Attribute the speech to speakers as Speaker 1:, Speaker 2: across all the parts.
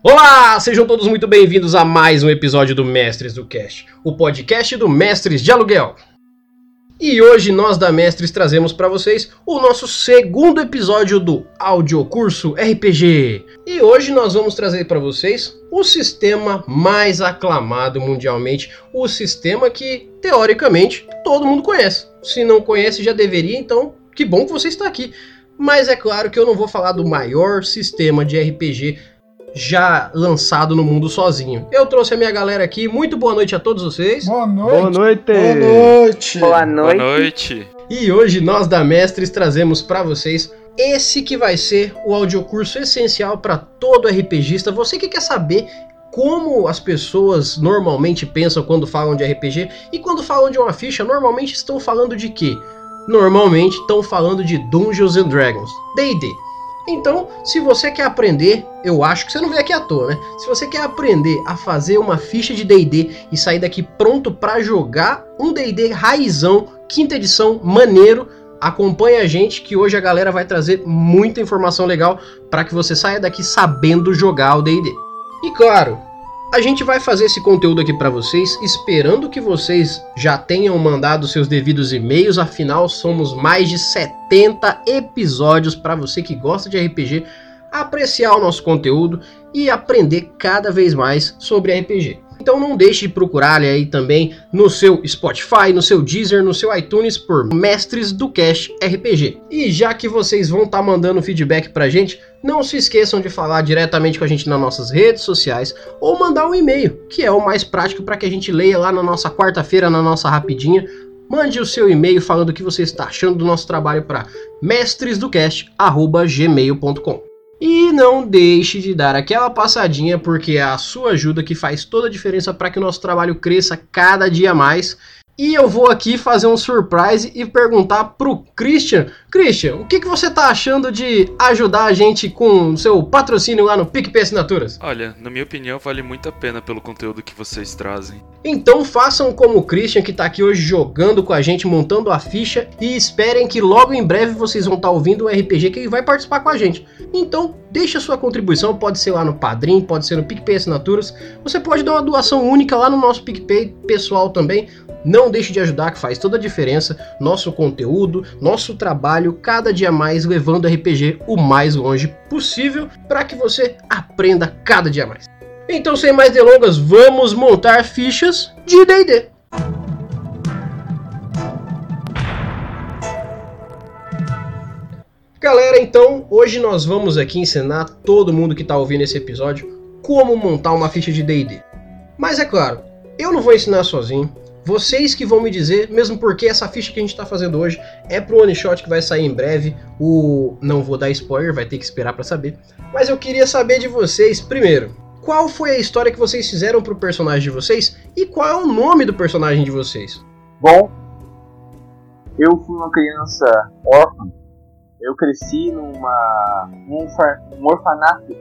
Speaker 1: Olá, sejam todos muito bem-vindos a mais um episódio do Mestres do Cast, o podcast do Mestres de Aluguel. E hoje nós da Mestres trazemos para vocês o nosso segundo episódio do audiocurso RPG. E hoje nós vamos trazer para vocês o sistema mais aclamado mundialmente, o sistema que teoricamente todo mundo conhece. Se não conhece já deveria, então que bom que você está aqui. Mas é claro que eu não vou falar do maior sistema de RPG já lançado no mundo sozinho. Eu trouxe a minha galera aqui. Muito boa noite a todos vocês.
Speaker 2: Boa noite.
Speaker 3: Boa noite.
Speaker 2: Boa noite.
Speaker 4: Boa noite.
Speaker 5: Boa noite.
Speaker 1: E hoje nós da Mestres trazemos para vocês esse que vai ser o audiocurso essencial para todo RPGista. Você que quer saber como as pessoas normalmente pensam quando falam de RPG e quando falam de uma ficha, normalmente estão falando de quê? Normalmente estão falando de Dungeons and Dragons, D&D. Então, se você quer aprender, eu acho que você não veio aqui à toa, né? Se você quer aprender a fazer uma ficha de D&D e sair daqui pronto para jogar um D&D raizão, quinta edição, maneiro, acompanha a gente que hoje a galera vai trazer muita informação legal para que você saia daqui sabendo jogar o D&D. E claro, a gente vai fazer esse conteúdo aqui para vocês, esperando que vocês já tenham mandado seus devidos e-mails, afinal somos mais de 70 episódios para você que gosta de RPG apreciar o nosso conteúdo e aprender cada vez mais sobre RPG. Então não deixe de procurar aí também no seu Spotify, no seu Deezer, no seu iTunes por Mestres do Cast RPG. E já que vocês vão estar tá mandando feedback pra gente, não se esqueçam de falar diretamente com a gente nas nossas redes sociais ou mandar um e-mail, que é o mais prático para que a gente leia lá na nossa quarta-feira, na nossa rapidinha. Mande o seu e-mail falando o que você está achando do nosso trabalho para mestresdocast@gmail.com. E não deixe de dar aquela passadinha, porque é a sua ajuda que faz toda a diferença para que o nosso trabalho cresça cada dia mais. E eu vou aqui fazer um surprise e perguntar pro Christian. Christian, o que, que você tá achando de ajudar a gente com o seu patrocínio lá no PicPay Assinaturas?
Speaker 5: Olha, na minha opinião, vale muito a pena pelo conteúdo que vocês trazem.
Speaker 1: Então façam como o Christian que tá aqui hoje jogando com a gente, montando a ficha e esperem que logo em breve vocês vão estar tá ouvindo um RPG que ele vai participar com a gente. Então, deixe a sua contribuição, pode ser lá no Padrim, pode ser no PicPay Assinaturas. Você pode dar uma doação única lá no nosso PicPay pessoal também. Não deixe de ajudar, que faz toda a diferença. Nosso conteúdo, nosso trabalho, cada dia mais levando RPG o mais longe possível para que você aprenda cada dia mais. Então, sem mais delongas, vamos montar fichas de DD. Galera, então hoje nós vamos aqui ensinar todo mundo que está ouvindo esse episódio como montar uma ficha de D&D. Mas é claro, eu não vou ensinar sozinho, vocês que vão me dizer, mesmo porque essa ficha que a gente está fazendo hoje é pro one shot que vai sair em breve. O não vou dar spoiler, vai ter que esperar para saber. Mas eu queria saber de vocês primeiro, qual foi a história que vocês fizeram pro personagem de vocês e qual é o nome do personagem de vocês?
Speaker 4: Bom, eu fui uma criança órfã. Eu cresci numa num um orfanato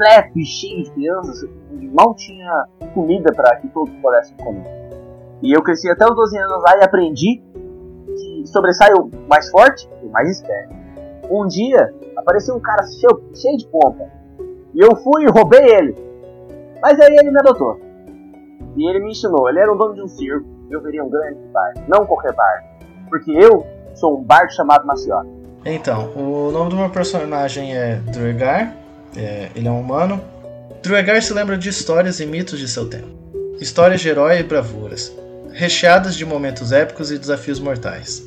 Speaker 4: completo e cheio de crianças, onde mal tinha comida para que todos pudessem comer. E eu cresci até os 12 anos lá e aprendi que sobressai o mais forte e o mais esperto. Um dia apareceu um cara cheio, cheio de pompa. E eu fui e roubei ele. Mas aí ele me adotou. E ele me ensinou, ele era o dono de um circo. Eu veria um grande bar, não qualquer bar. Porque eu sou um bardo chamado Maciota.
Speaker 3: Então, o nome do meu personagem é Druegar. É, ele é um humano. Druegar se lembra de histórias e mitos de seu tempo. Histórias de herói e bravuras recheadas de momentos épicos e desafios mortais.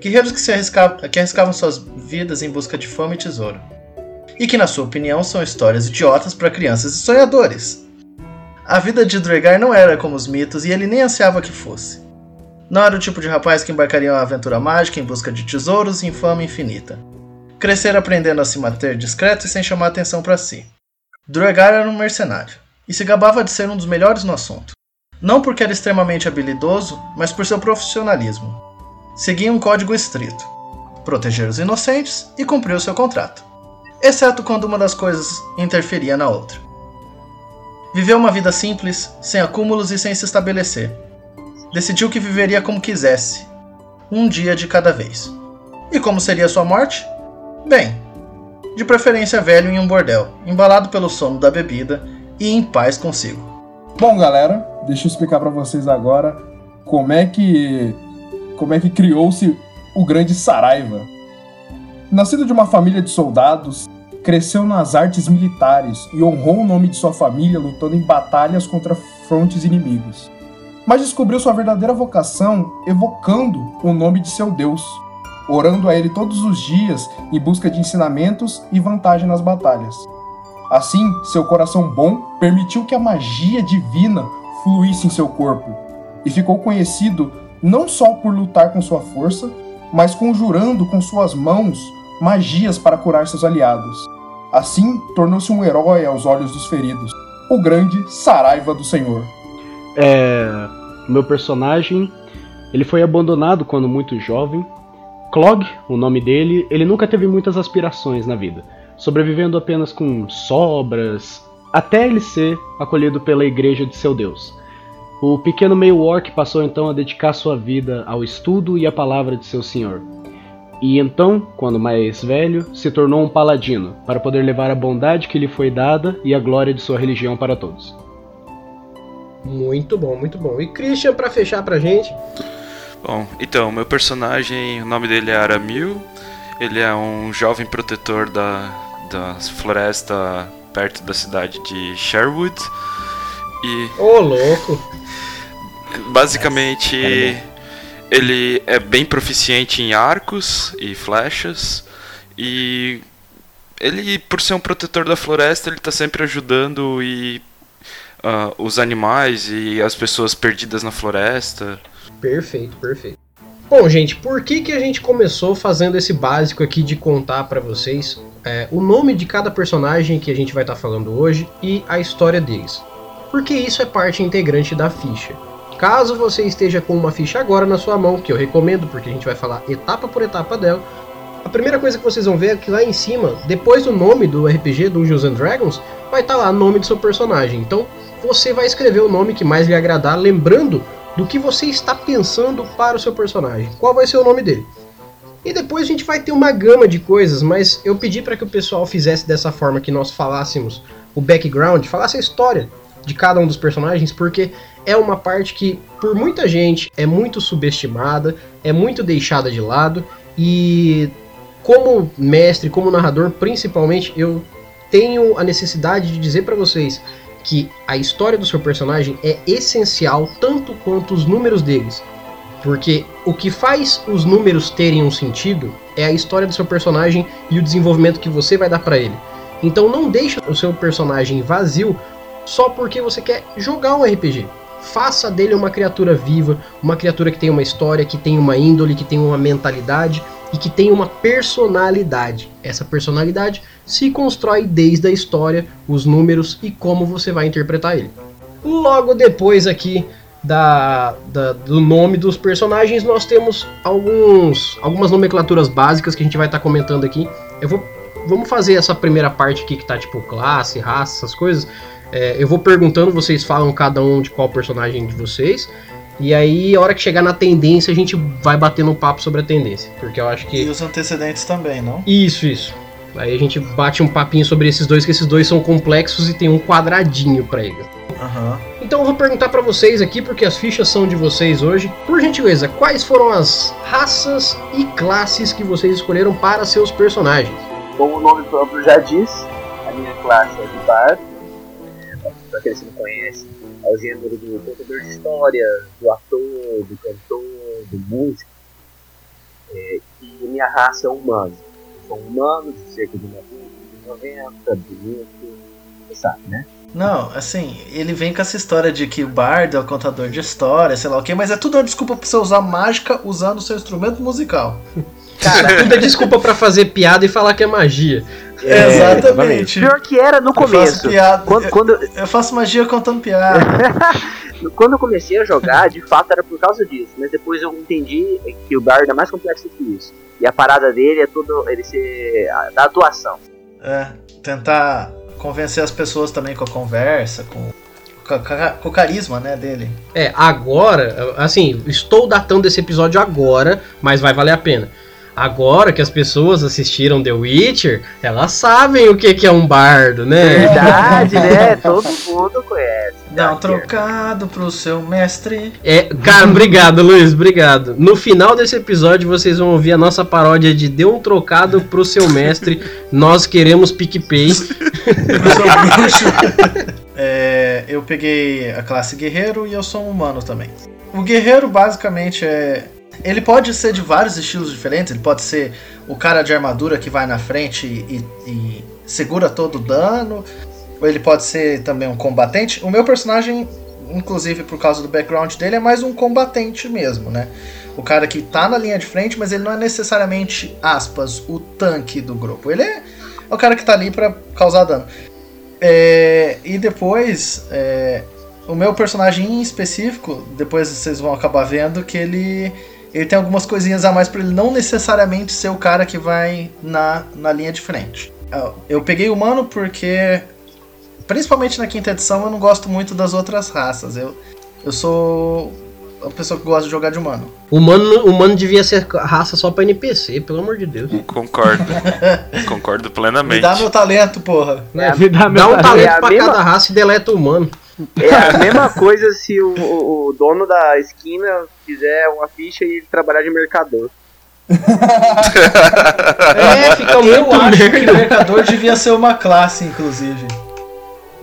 Speaker 3: Guerreiros que, se arriscavam, que arriscavam suas vidas em busca de fama e tesouro. E que, na sua opinião, são histórias idiotas para crianças e sonhadores. A vida de Dregar não era como os mitos e ele nem ansiava que fosse. Não era o tipo de rapaz que embarcaria em uma aventura mágica em busca de tesouros e fama infinita. Crescer aprendendo a se manter discreto e sem chamar atenção para si. Dregar era um mercenário e se gabava de ser um dos melhores no assunto. Não porque era extremamente habilidoso, mas por seu profissionalismo. Seguia um código estrito: proteger os inocentes e cumprir o seu contrato, exceto quando uma das coisas interferia na outra. Viveu uma vida simples, sem acúmulos e sem se estabelecer. Decidiu que viveria como quisesse, um dia de cada vez. E como seria sua morte? Bem, de preferência velho em um bordel, embalado pelo sono da bebida e em paz consigo.
Speaker 2: Bom, galera, deixa eu explicar para vocês agora como é que como é que criou-se o grande Saraiva. Nascido de uma família de soldados, cresceu nas artes militares e honrou o nome de sua família lutando em batalhas contra frontes inimigos. Mas descobriu sua verdadeira vocação evocando o nome de seu Deus, orando a ele todos os dias em busca de ensinamentos e vantagem nas batalhas. Assim, seu coração bom permitiu que a magia divina fluísse em seu corpo e ficou conhecido não só por lutar com sua força, mas conjurando com suas mãos magias para curar seus aliados. Assim, tornou-se um herói aos olhos dos feridos, o grande Saraiva do Senhor.
Speaker 6: É, meu personagem, ele foi abandonado quando muito jovem. Clog, o nome dele, ele nunca teve muitas aspirações na vida, sobrevivendo apenas com sobras, até ele ser acolhido pela igreja de seu deus. O pequeno meio orc passou então a dedicar sua vida ao estudo e à palavra de seu senhor. E então, quando mais velho, se tornou um paladino, para poder levar a bondade que lhe foi dada e a glória de sua religião para todos.
Speaker 1: Muito bom, muito bom. E Christian, para fechar pra gente.
Speaker 5: Bom, então, meu personagem, o nome dele é Aramil. Ele é um jovem protetor da, da floresta perto da cidade de Sherwood. E.
Speaker 1: Ô, oh, louco!
Speaker 5: Basicamente, ele é bem proficiente em arcos e flechas. E ele, por ser um protetor da floresta, ele está sempre ajudando e uh, os animais e as pessoas perdidas na floresta.
Speaker 1: Perfeito, perfeito. Bom, gente, por que, que a gente começou fazendo esse básico aqui de contar para vocês é, o nome de cada personagem que a gente vai estar tá falando hoje e a história deles? Porque isso é parte integrante da ficha. Caso você esteja com uma ficha agora na sua mão, que eu recomendo porque a gente vai falar etapa por etapa dela, a primeira coisa que vocês vão ver é que lá em cima, depois do nome do RPG Dungeons and Dragons, vai estar tá lá o nome do seu personagem. Então você vai escrever o nome que mais lhe agradar, lembrando do que você está pensando para o seu personagem. Qual vai ser o nome dele? E depois a gente vai ter uma gama de coisas, mas eu pedi para que o pessoal fizesse dessa forma que nós falássemos o background, falasse a história de cada um dos personagens, porque é uma parte que por muita gente é muito subestimada, é muito deixada de lado e como mestre, como narrador, principalmente, eu tenho a necessidade de dizer para vocês que a história do seu personagem é essencial tanto quanto os números deles. Porque o que faz os números terem um sentido é a história do seu personagem e o desenvolvimento que você vai dar para ele. Então não deixe o seu personagem vazio só porque você quer jogar um RPG. Faça dele uma criatura viva, uma criatura que tem uma história, que tem uma índole, que tem uma mentalidade e que tem uma personalidade. Essa personalidade se constrói desde a história, os números e como você vai interpretar ele. Logo depois aqui da, da, do nome dos personagens, nós temos alguns, algumas nomenclaturas básicas que a gente vai estar tá comentando aqui. Eu vou, vamos fazer essa primeira parte aqui que tá tipo classe, raça, essas coisas. É, eu vou perguntando, vocês falam cada um de qual personagem de vocês. E aí, a hora que chegar na tendência, a gente vai batendo um papo sobre a tendência. Porque eu acho que.
Speaker 3: E os antecedentes também, não?
Speaker 1: Isso, isso. Aí a gente bate um papinho sobre esses dois, que esses dois são complexos e tem um quadradinho para eles.
Speaker 3: Uhum.
Speaker 1: Então eu vou perguntar para vocês aqui, porque as fichas são de vocês hoje. Por gentileza, quais foram as raças e classes que vocês escolheram para seus personagens?
Speaker 4: Como o nome próprio já diz, a minha classe é de Bard. Pra aqueles que não conhecem, é o gênero do contador de história, do ator, do cantor, do músico. É, e minha raça é humana. Sou humano, de cerca de 90, bonito, você sabe, né?
Speaker 3: Não, assim, ele vem com essa história de que o bardo é o contador de história, sei lá o quê, mas é tudo uma desculpa pra você usar mágica usando o seu instrumento musical.
Speaker 1: Cara, tudo é desculpa para fazer piada e falar que é magia.
Speaker 3: É, exatamente.
Speaker 4: Pior que era no começo.
Speaker 3: Eu faço, piada, quando, quando... Eu, eu faço magia contando piada.
Speaker 4: quando eu comecei a jogar, de fato era por causa disso, mas depois eu entendi que o bardo é mais complexo que isso. E a parada dele é tudo ele ser da atuação.
Speaker 3: É, tentar convencer as pessoas também com a conversa, com, com, o carisma, né, dele.
Speaker 1: É, agora, assim, estou datando esse episódio agora, mas vai valer a pena. Agora que as pessoas assistiram The Witcher, elas sabem o que, que é um bardo, né?
Speaker 4: Verdade, né? Todo mundo conhece.
Speaker 3: Dá um trocado pro seu mestre.
Speaker 1: É, cara, obrigado, Luiz, obrigado. No final desse episódio, vocês vão ouvir a nossa paródia de Dê um trocado pro seu mestre. Nós queremos PicPay.
Speaker 3: Pro seu bruxo. É, eu peguei a classe guerreiro e eu sou um humano também. O guerreiro basicamente é. Ele pode ser de vários estilos diferentes. Ele pode ser o cara de armadura que vai na frente e, e segura todo o dano. Ou ele pode ser também um combatente. O meu personagem, inclusive por causa do background dele, é mais um combatente mesmo, né? O cara que tá na linha de frente, mas ele não é necessariamente, aspas, o tanque do grupo. Ele é, é o cara que tá ali para causar dano. É, e depois, é, o meu personagem em específico, depois vocês vão acabar vendo que ele, ele tem algumas coisinhas a mais para ele não necessariamente ser o cara que vai na, na linha de frente. Eu- peguei humano porque, principalmente na quinta edição, eu não gosto muito das outras raças. Eu, eu sou a pessoa que gosta de jogar de humano.
Speaker 1: Humano, humano devia ser raça só pra NPC, pelo amor de Deus.
Speaker 5: Concordo. Concordo
Speaker 3: Me
Speaker 5: plenamente.
Speaker 3: dá meu talento, porra.
Speaker 1: Né?
Speaker 6: Me dá meu
Speaker 1: Dá um
Speaker 6: talento.
Speaker 1: talento
Speaker 4: É
Speaker 1: pra
Speaker 4: mesma-
Speaker 1: cada raça e deleta o humano.
Speaker 4: É a mesma coisa se o, o- dono da esquina fizer uma ficha e ele trabalhar de mercador.
Speaker 1: É, fica
Speaker 3: Eu acho que
Speaker 1: merda.
Speaker 3: o mercador devia ser uma classe, inclusive.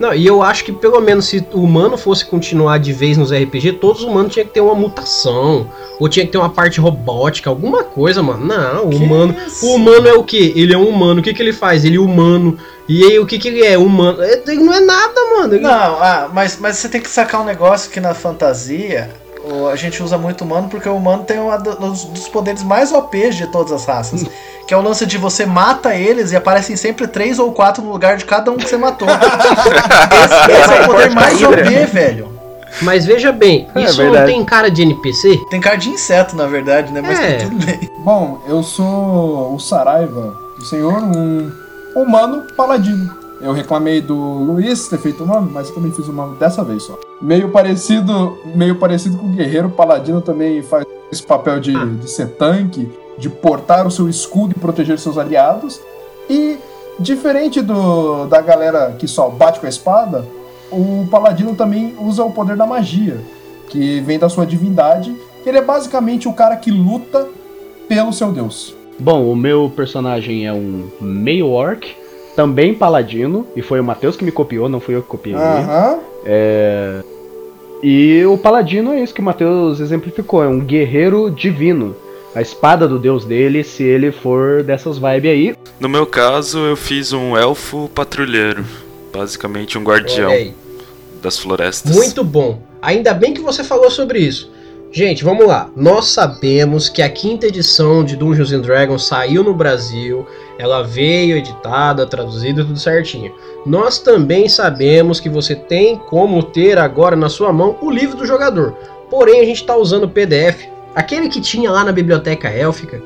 Speaker 1: Não, e eu acho que pelo menos se o humano fosse continuar de vez nos RPG, todos os humanos tinham que ter uma mutação. Ou tinha que ter uma parte robótica, alguma coisa, mano. Não, o
Speaker 3: Que
Speaker 1: humano.
Speaker 3: isso?
Speaker 1: O humano é o quê? Ele é um humano. O que, que ele faz? Ele é humano. E aí, o que, que ele é? Humano. É, Ele não é nada, mano. Ele-
Speaker 3: Não, ah, mas, mas você tem que sacar um negócio que na fantasia o- a gente usa muito humano porque o humano tem um dos, dos poderes mais OPs de todas as raças. Que é o lance de você mata eles e aparecem sempre três ou quatro no lugar de cada um que você matou. esse, esse é o poder mais OP, velho.
Speaker 1: Mas veja bem,
Speaker 6: É
Speaker 1: isso não
Speaker 6: verdade.
Speaker 1: tem cara de NPC?
Speaker 3: Tem cara de inseto, na verdade, né? Mas
Speaker 1: É.
Speaker 3: tá tudo bem.
Speaker 2: Bom, eu sou o Saraiva, o senhor, um humano paladino. Eu reclamei do Luiz ter feito o nome, mas eu também fiz o nome dessa vez só. Meio parecido, meio parecido com o guerreiro paladino também faz esse papel de,
Speaker 1: Ah.
Speaker 2: de ser tanque, de portar o seu escudo e proteger seus aliados. E diferente do da galera que só bate com a espada, o paladino também usa o poder da magia, que vem da sua divindade. Ele é basicamente o cara que luta pelo seu deus.
Speaker 6: Bom, o meu personagem é um meio orc, também paladino, e foi o Matheus que me copiou, não fui eu que copiei. ele.
Speaker 2: Aham.
Speaker 6: E o paladino é isso que o Matheus exemplificou, é um guerreiro divino. A espada do deus dele, se ele for dessas vibes aí.
Speaker 5: No meu caso, eu fiz um elfo patrulheiro. Basicamente um guardião das florestas.
Speaker 1: Muito bom. Ainda bem que você falou sobre isso. Gente, vamos lá. Nós sabemos que a quinta edição de Dungeons and Dragons saiu no Brasil. Ela veio editada, traduzida, tudo certinho. Nós também sabemos que você tem como ter agora na sua mão o livro do jogador. Porém, a gente está usando o PDF, aquele que tinha lá na biblioteca élfica,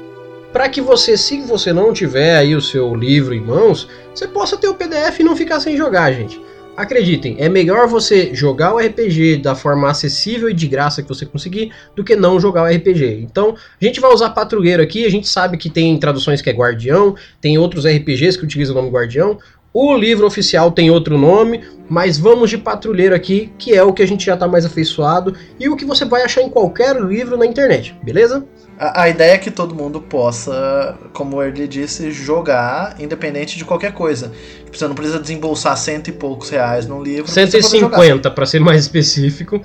Speaker 1: para que você, se você não tiver aí o seu livro em mãos, você possa ter o PDF e não ficar sem jogar, gente. Acreditem, é melhor você jogar o RPG da forma acessível e de graça que você conseguir do que não jogar o RPG. Então, a gente vai usar patrulheiro aqui, a gente sabe que tem traduções que é guardião, tem outros RPGs que utilizam o nome guardião. O livro oficial tem outro nome, mas vamos de patrulheiro aqui, que é o que a gente já está mais afeiçoado e o que você vai achar em qualquer livro na internet, beleza?
Speaker 3: A, a ideia é que todo mundo possa, como ele disse, jogar independente de qualquer coisa. Você não precisa desembolsar cento e poucos reais num livro. pra você poder jogar.
Speaker 1: 150 para ser mais específico.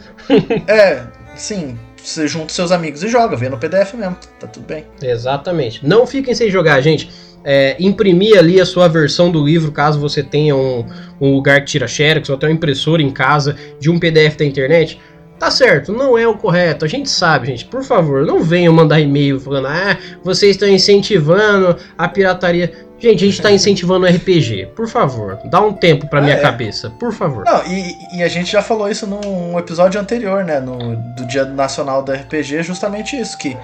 Speaker 3: É, sim. Você junta seus amigos e joga, vê no PDF mesmo. Tá tudo bem.
Speaker 1: Exatamente. Não fiquem sem jogar, gente. É, imprimir ali a sua versão do livro, caso você tenha um, um lugar que tira xerox ou até uma impressora em casa de um PDF da internet. Tá certo, não é o correto. A gente sabe, gente. Por favor, não venham mandar e-mail falando: ah, vocês estão incentivando a pirataria. Gente, a gente tá incentivando o RPG. Por favor, dá um tempo pra minha
Speaker 3: É.
Speaker 1: cabeça. Por favor.
Speaker 3: Não, e, e a gente já falou isso num episódio anterior, né? No, do Dia Nacional do RPG, justamente isso, que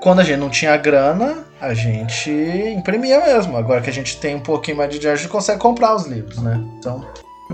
Speaker 3: quando a gente não tinha grana, a gente imprimia mesmo. Agora que a gente tem um pouquinho mais de dinheiro, a gente consegue comprar os livros, né? Então,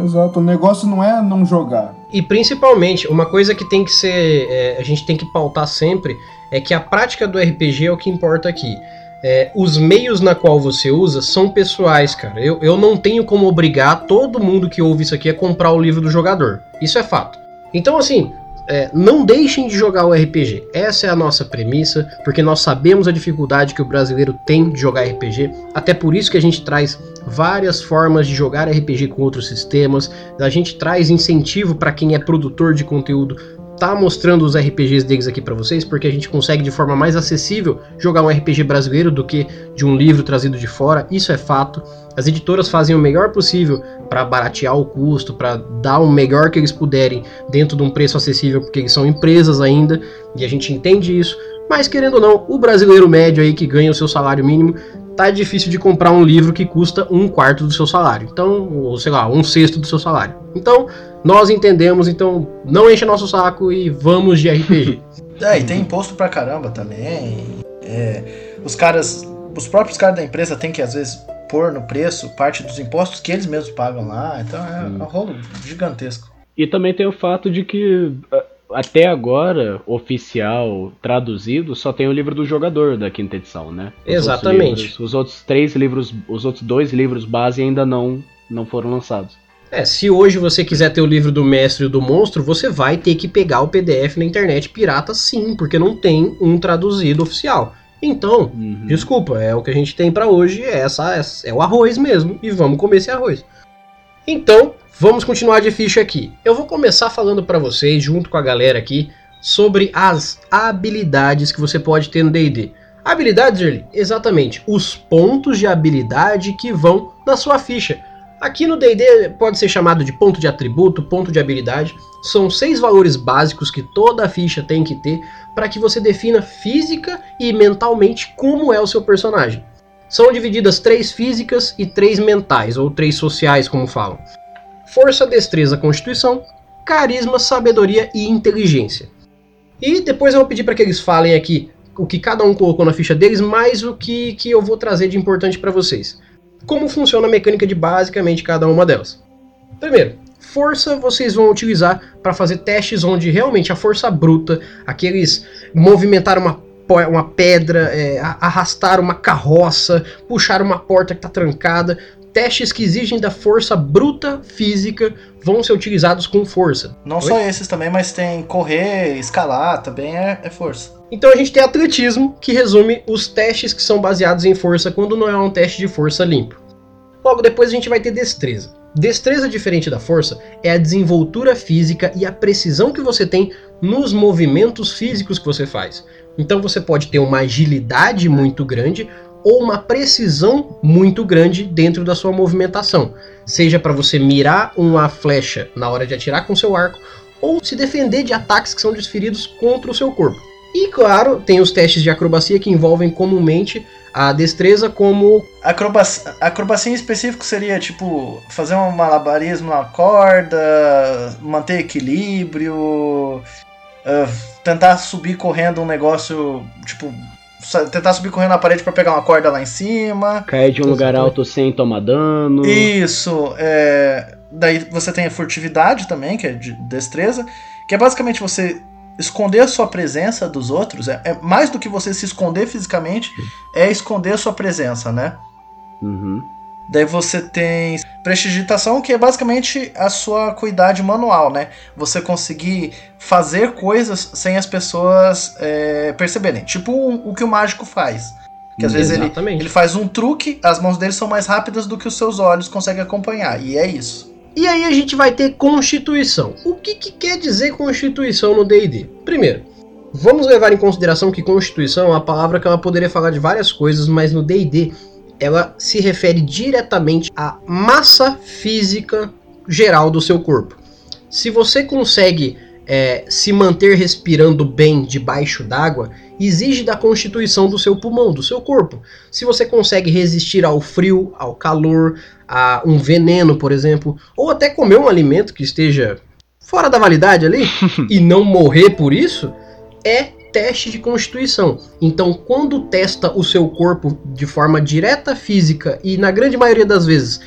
Speaker 2: Exato. O negócio não é não jogar.
Speaker 1: E principalmente, uma coisa que tem que ser. é, a gente tem que pautar sempre é que a prática do RPG é o que importa aqui. é, os meios na qual você usa são pessoais, cara. Eu, eu não tenho como obrigar todo mundo que ouve isso aqui a comprar o livro do jogador. Isso é fato. Então, assim, é, não deixem de jogar o RPG. Essa é a nossa premissa, porque nós sabemos a dificuldade que o brasileiro tem de jogar RPG. Até por isso que a gente traz várias formas de jogar RPG com outros sistemas. A gente traz incentivo para quem é produtor de conteúdo tá mostrando os RPGs deles aqui para vocês, porque a gente consegue de forma mais acessível jogar um RPG brasileiro do que de um livro trazido de fora. Isso é fato. As editoras fazem o melhor possível para baratear o custo, para dar o melhor que eles puderem dentro de um preço acessível, porque eles são empresas ainda, e a gente entende isso. Mas querendo ou não, o brasileiro médio aí que ganha o seu salário mínimo tá difícil de comprar um livro que custa um quarto do seu salário. Então, ou sei lá, um sexto do seu salário. Então, nós entendemos, então não enche nosso saco e vamos de RPG.
Speaker 3: é, e tem imposto pra caramba também. É, os caras, os próprios caras da empresa têm que às vezes pôr no preço parte dos impostos que eles mesmos pagam lá. Então é hum. um rolo gigantesco.
Speaker 6: E também tem o fato de que até agora, oficial, traduzido, só tem o livro do jogador da quinta edição, né?
Speaker 1: Os Exatamente.
Speaker 6: Outros livros, os outros três livros, os outros dois livros base ainda não, não foram lançados.
Speaker 1: É, se hoje você quiser ter o livro do mestre e do monstro, você vai ter que pegar o PDF na internet pirata sim, porque não tem um traduzido oficial. Então, uhum. desculpa, é o que a gente tem para hoje, é, essa, é o arroz mesmo, e vamos comer esse arroz. Então, Vamos continuar de ficha aqui. Eu vou começar falando para vocês, junto com a galera aqui, sobre as habilidades que você pode ter no D&D. Habilidades, Early? Exatamente, os pontos de habilidade que vão na sua ficha. Aqui no D&D pode ser chamado de ponto de atributo, ponto de habilidade. São seis valores básicos que toda ficha tem que ter para que você defina física e mentalmente como é o seu personagem. São divididas três físicas e três mentais, ou três sociais, como falam força, destreza, constituição, carisma, sabedoria e inteligência. E depois eu vou pedir para que eles falem aqui o que cada um colocou na ficha deles, mais o que, que eu vou trazer de importante para vocês. Como funciona a mecânica de basicamente cada uma delas. Primeiro, força vocês vão utilizar para fazer testes onde realmente a força bruta, aqueles movimentar uma, uma pedra, é, arrastar uma carroça, puxar uma porta que está trancada, testes que exigem da força bruta física vão ser utilizados com força.
Speaker 3: Não Oi? só esses também, mas tem correr, escalar, também é, é, força.
Speaker 1: Então a gente tem atletismo, que resume os testes que são baseados em força quando não é um teste de força limpo. Logo depois a gente vai ter destreza. Destreza, diferente da força, é a desenvoltura física e a precisão que você tem nos movimentos físicos que você faz. Então você pode ter uma agilidade muito grande ou uma precisão muito grande dentro da sua movimentação, seja para você mirar uma flecha na hora de atirar com seu arco ou se defender de ataques que são desferidos contra o seu corpo. E claro, tem os testes de acrobacia que envolvem comumente a destreza como.
Speaker 3: Acrobacia, acrobacia em específico seria tipo fazer um malabarismo na corda, manter equilíbrio, uh, tentar subir correndo um negócio tipo tentar subir correndo na parede para pegar uma corda lá em cima.
Speaker 6: Cair de um lugar alto sem tomar dano.
Speaker 3: Isso. É... Daí você tem a furtividade também, que é de destreza, que é basicamente você esconder a sua presença dos outros. É, é mais do que você se esconder fisicamente, é esconder a sua presença, né?
Speaker 6: Uhum.
Speaker 3: Daí você tem prestigitação, que é basicamente a sua cuidade manual, né? Você conseguir fazer coisas sem as pessoas é, perceberem. Tipo o, o, que o mágico faz. Que às vezes ele, ele faz um truque, as mãos dele são mais rápidas do que os seus olhos conseguem acompanhar. E é isso.
Speaker 1: E aí a gente vai ter constituição. O que, que quer dizer constituição no D&D? Primeiro, vamos levar em consideração que constituição é uma palavra que ela poderia falar de várias coisas, mas no D&D ela se refere diretamente à massa física geral do seu corpo. Se você consegue é, se manter respirando bem debaixo d'água, exige da constituição do seu pulmão, do seu corpo. Se você consegue resistir ao frio, ao calor, a um veneno, por exemplo, ou até comer um alimento que esteja fora da validade ali e não morrer por isso, é teste de constituição. Então, quando testa o seu corpo de forma direta física e na grande maioria das vezes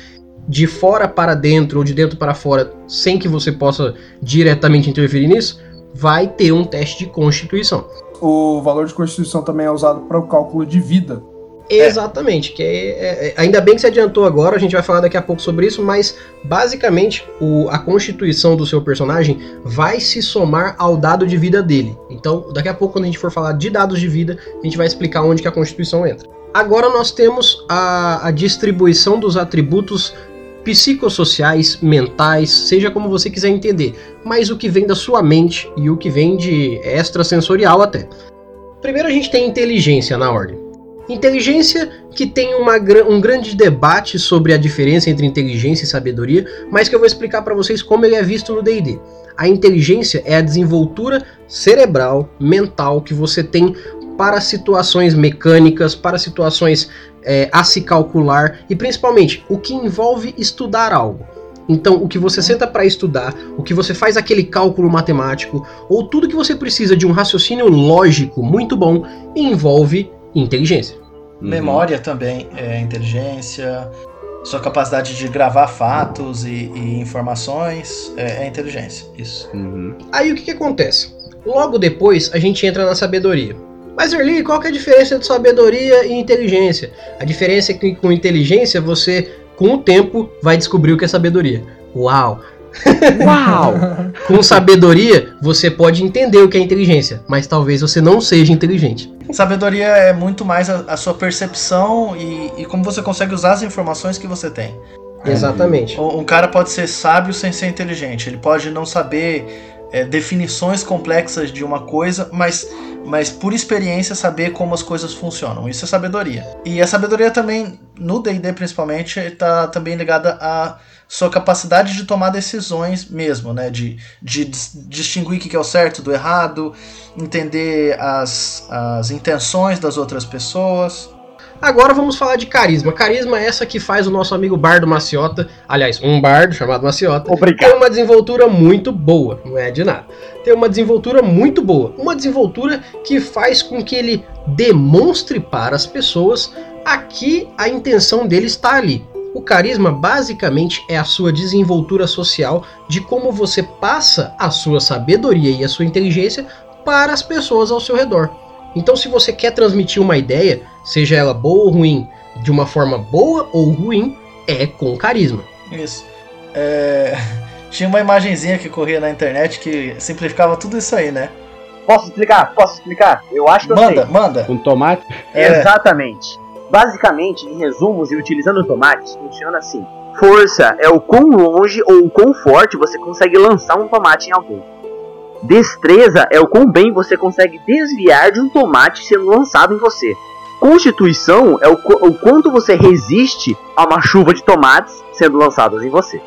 Speaker 1: de fora para dentro ou de dentro para fora, sem que você possa diretamente interferir nisso, vai ter um teste de constituição.
Speaker 2: O valor de constituição também é usado para o cálculo de vida.
Speaker 1: Exatamente, que é, é- ainda bem que você adiantou agora, a gente vai falar daqui a pouco sobre isso, mas basicamente o- a constituição do seu personagem vai se somar ao dado de vida dele. Então, daqui a pouco, quando a gente for falar de dados de vida, a gente vai explicar onde que a constituição entra. Agora nós temos a, a distribuição dos atributos psicossociais, mentais, seja como você quiser entender, mas o que vem da sua mente e o que vem de extrasensorial até. Primeiro a gente tem inteligência na ordem. Inteligência que tem uma um grande debate sobre a diferença entre inteligência e sabedoria, mas que eu vou explicar para vocês como ele é visto no D&D. A inteligência é a desenvoltura cerebral, mental que você tem para situações mecânicas, para situações é, a se calcular e principalmente o que envolve estudar algo. Então, o que você senta para estudar, o que você faz aquele cálculo matemático, ou tudo que você precisa de um raciocínio lógico muito bom, envolve inteligência.
Speaker 6: Uhum.
Speaker 3: Memória também é inteligência. Sua capacidade de gravar fatos e, e informações é, é inteligência. Isso.
Speaker 6: Uhum.
Speaker 1: Aí o que, que acontece? Logo depois a gente entra na sabedoria. Mas Erli, qual que é a diferença entre sabedoria e inteligência? A diferença é que com inteligência você, com o tempo, vai descobrir o que é sabedoria. Uau!
Speaker 6: Uau!
Speaker 1: Com sabedoria, você pode entender o que é inteligência, mas talvez você não seja inteligente.
Speaker 3: Sabedoria é muito mais a, a sua percepção e, e como você consegue usar as informações que você tem.
Speaker 1: Exatamente.
Speaker 3: Um um cara pode ser sábio sem ser inteligente. Ele pode não saber é, definições complexas de uma coisa, mas, mas por experiência saber como as coisas funcionam. Isso é sabedoria. E a sabedoria também, no D&D principalmente, está também ligada à sua capacidade de tomar decisões mesmo, né? De, de dis- distinguir o que é o certo do errado, entender as, as intenções das outras pessoas.
Speaker 1: Agora vamos falar de carisma. Carisma é essa que faz o nosso amigo Bardo Maciota, aliás, um bardo chamado Maciota,
Speaker 6: Obrigado.
Speaker 1: tem uma desenvoltura muito boa, não é de nada. Tem uma desenvoltura muito boa, uma desenvoltura que faz com que ele demonstre para as pessoas aqui a intenção dele está ali. O carisma basicamente é a sua desenvoltura social de como você passa a sua sabedoria e a sua inteligência para as pessoas ao seu redor. Então, se você quer transmitir uma ideia, seja ela boa ou ruim, de uma forma boa ou ruim, é com carisma.
Speaker 3: Isso. É, Tinha uma imagenzinha que corria na internet que simplificava tudo isso aí, né?
Speaker 4: Posso explicar? Posso explicar? Eu acho que eu
Speaker 3: Manda,
Speaker 4: sei.
Speaker 3: manda.
Speaker 6: Com tomate?
Speaker 3: É.
Speaker 4: Exatamente. Basicamente, em resumos e utilizando tomates, funciona assim. Força é o quão longe ou o quão forte você consegue lançar um tomate em alguém. Destreza é o quão bem você consegue desviar de um tomate sendo lançado em você. Constituição é o, o quanto você resiste a uma chuva de tomates sendo lançados em você.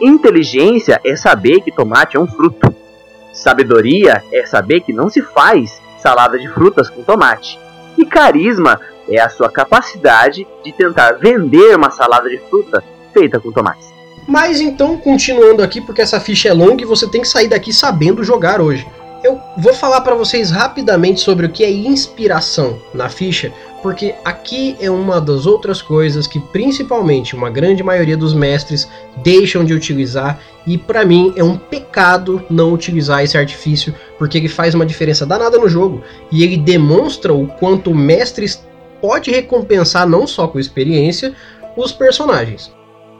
Speaker 4: Inteligência é saber que tomate é um fruto. Sabedoria é saber que não se faz salada de frutas com tomate. E carisma é a sua capacidade de tentar vender uma salada de fruta feita com tomates.
Speaker 1: Mas então, continuando aqui, porque essa ficha é longa e você tem que sair daqui sabendo jogar hoje. Eu vou falar para vocês rapidamente sobre o que é inspiração na ficha, porque aqui é uma das outras coisas que principalmente uma grande maioria dos mestres deixam de utilizar e para mim é um pecado não utilizar esse artifício, porque ele faz uma diferença danada no jogo e ele demonstra o quanto o mestre pode recompensar não só com experiência os personagens.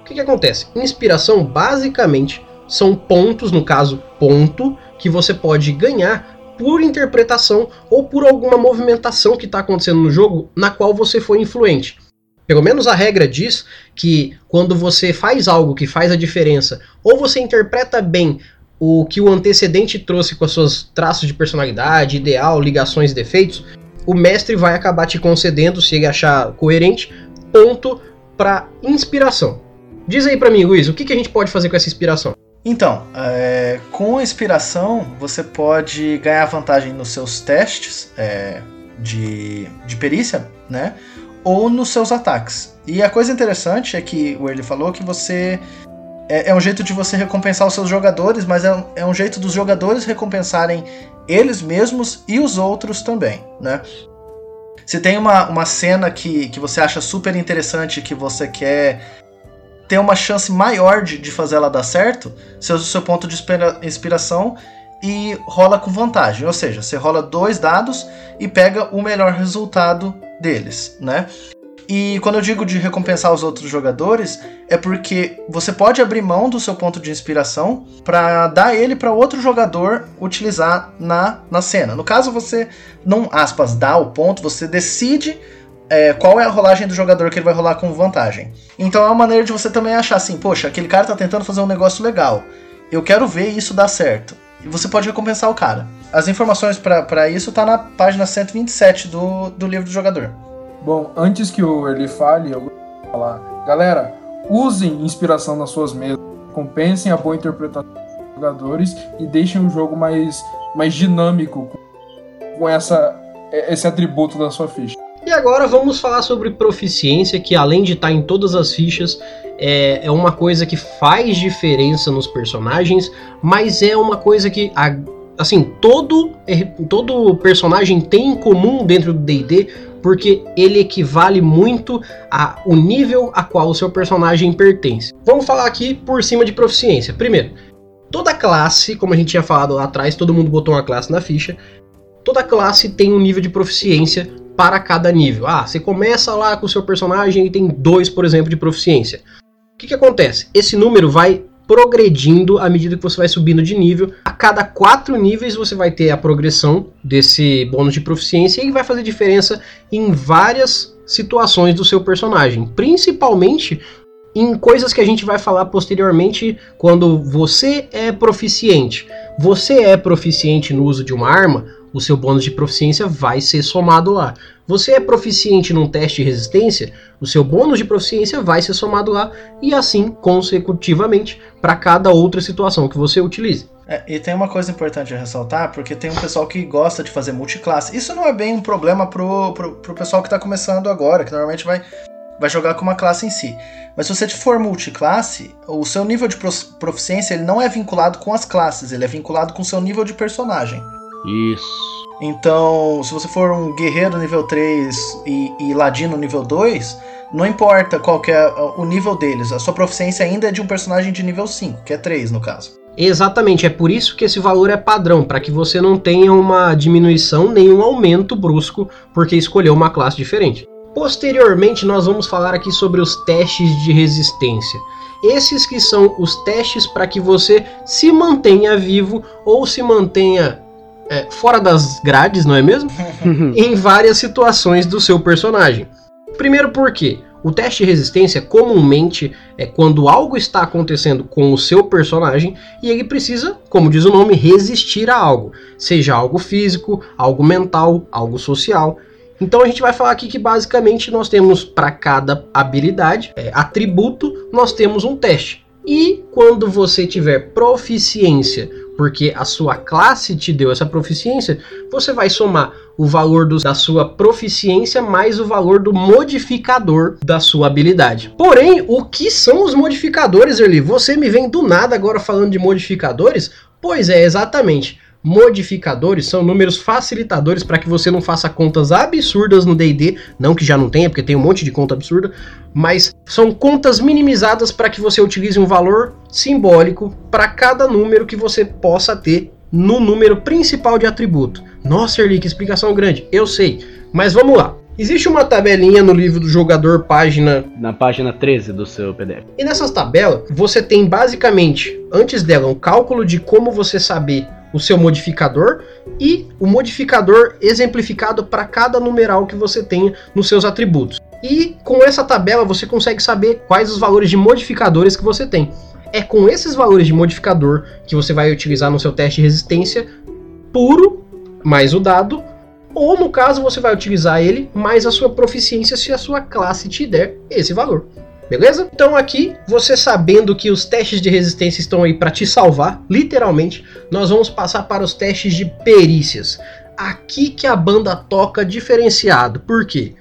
Speaker 1: O que, que acontece? Inspiração basicamente são pontos, no caso, ponto, que você pode ganhar por interpretação ou por alguma movimentação que está acontecendo no jogo na qual você foi influente. Pelo menos a regra diz que quando você faz algo que faz a diferença, ou você interpreta bem o que o antecedente trouxe com os seus traços de personalidade, ideal, ligações e defeitos, o mestre vai acabar te concedendo, se ele achar coerente, ponto para inspiração. Diz aí pra mim, Luiz, o que, que a gente pode fazer com essa inspiração?
Speaker 3: Então, é, com a inspiração, você pode ganhar vantagem nos seus testes é, de, de perícia, né? Ou nos seus ataques. E a coisa interessante é que o Early falou que você. É, é um jeito de você recompensar os seus jogadores, mas é um, é um jeito dos jogadores recompensarem eles mesmos e os outros também, né? Se tem uma, uma cena que, que você acha super interessante, que você quer ter uma chance maior de, de fazer ela dar certo, seu, seu ponto de inspira- inspiração e rola com vantagem. Ou seja, você rola dois dados e pega o melhor resultado deles, né? E quando eu digo de recompensar os outros jogadores, é porque você pode abrir mão do seu ponto de inspiração para dar ele para outro jogador utilizar na, na cena. No caso, você não, aspas, dá o ponto, você decide é, qual é a rolagem do jogador que ele vai rolar com vantagem. Então é uma maneira de você também achar assim, poxa, aquele cara tá tentando fazer um negócio legal. Eu quero ver isso dar certo. E você pode recompensar o cara. As informações para isso tá na página 127 do, do livro do jogador.
Speaker 2: Bom, antes que o Erli fale, eu vou falar. Galera, usem inspiração nas suas mesas. Compensem a boa interpretação dos jogadores e deixem o jogo mais, mais dinâmico com essa, esse atributo da sua ficha.
Speaker 1: E agora vamos falar sobre proficiência, que além de estar em todas as fichas, é, é uma coisa que faz diferença nos personagens, mas é uma coisa que, assim, todo, todo personagem tem em comum dentro do D&D, porque ele equivale muito ao nível a qual o seu personagem pertence. Vamos falar aqui por cima de proficiência. Primeiro, toda classe, como a gente tinha falado lá atrás, todo mundo botou uma classe na ficha. Toda classe tem um nível de proficiência para cada nível. Ah, você começa lá com o seu personagem e tem dois, por exemplo, de proficiência. O que, que acontece? Esse número vai progredindo à medida que você vai subindo de nível. A cada quatro níveis você vai ter a progressão desse bônus de proficiência e vai fazer diferença em várias situações do seu personagem, principalmente em coisas que a gente vai falar posteriormente quando você é proficiente. Você é proficiente no uso de uma arma, o seu bônus de proficiência vai ser somado lá. Você é proficiente num teste de resistência, o seu bônus de proficiência vai ser somado lá e assim consecutivamente para cada outra situação que você utilize.
Speaker 3: É, e tem uma coisa importante a ressaltar, porque tem um pessoal que gosta de fazer multiclasse. Isso não é bem um problema pro, pro, pro pessoal que está começando agora, que normalmente vai, vai jogar com uma classe em si. Mas se você for multiclasse, o seu nível de proficiência ele não é vinculado com as classes, ele é vinculado com o seu nível de personagem.
Speaker 6: Isso.
Speaker 3: Então, se você for um guerreiro nível 3 e, e ladino nível 2, não importa qual é o nível deles, a sua proficiência ainda é de um personagem de nível 5, que é 3 no caso.
Speaker 1: Exatamente, é por isso que esse valor é padrão, para que você não tenha uma diminuição nem um aumento brusco porque escolheu uma classe diferente. Posteriormente, nós vamos falar aqui sobre os testes de resistência. Esses que são os testes para que você se mantenha vivo ou se mantenha é, fora das grades, não é mesmo? em várias situações do seu personagem. Primeiro porque o teste de resistência comumente é quando algo está acontecendo com o seu personagem e ele precisa, como diz o nome, resistir a algo, seja algo físico, algo mental, algo social. Então a gente vai falar aqui que basicamente nós temos para cada habilidade, é, atributo, nós temos um teste. E quando você tiver proficiência porque a sua classe te deu essa proficiência, você vai somar o valor do, da sua proficiência mais o valor do modificador da sua habilidade. Porém, o que são os modificadores, Erli? Você me vem do nada agora falando de modificadores? Pois é, exatamente. Modificadores são números facilitadores para que você não faça contas absurdas no DD, não que já não tenha, porque tem um monte de conta absurda, mas são contas minimizadas para que você utilize um valor simbólico para cada número que você possa ter no número principal de atributo. Nossa, Erli, que explicação grande, eu sei, mas vamos lá. Existe uma tabelinha no livro do jogador, página.
Speaker 6: Na página 13 do seu PDF.
Speaker 1: E nessas tabelas, você tem basicamente, antes dela, um cálculo de como você saber o seu modificador e o modificador exemplificado para cada numeral que você tenha nos seus atributos. E com essa tabela você consegue saber quais os valores de modificadores que você tem. É com esses valores de modificador que você vai utilizar no seu teste de resistência puro, mais o dado, ou no caso você vai utilizar ele mais a sua proficiência se a sua classe te der esse valor. Beleza? Então aqui, você sabendo que os testes de resistência estão aí para te salvar, literalmente, nós vamos passar para os testes de perícias. Aqui que a banda toca diferenciado. Por quê?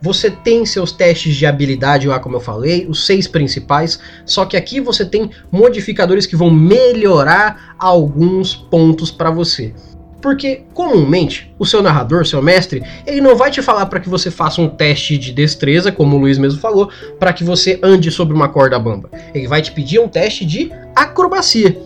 Speaker 1: Você tem seus testes de habilidade lá, como eu falei, os seis principais, só que aqui você tem modificadores que vão melhorar alguns pontos para você. Porque comumente o seu narrador, seu mestre, ele não vai te falar para que você faça um teste de destreza, como o Luiz mesmo falou, para que você ande sobre uma corda bamba. Ele vai te pedir um teste de acrobacia.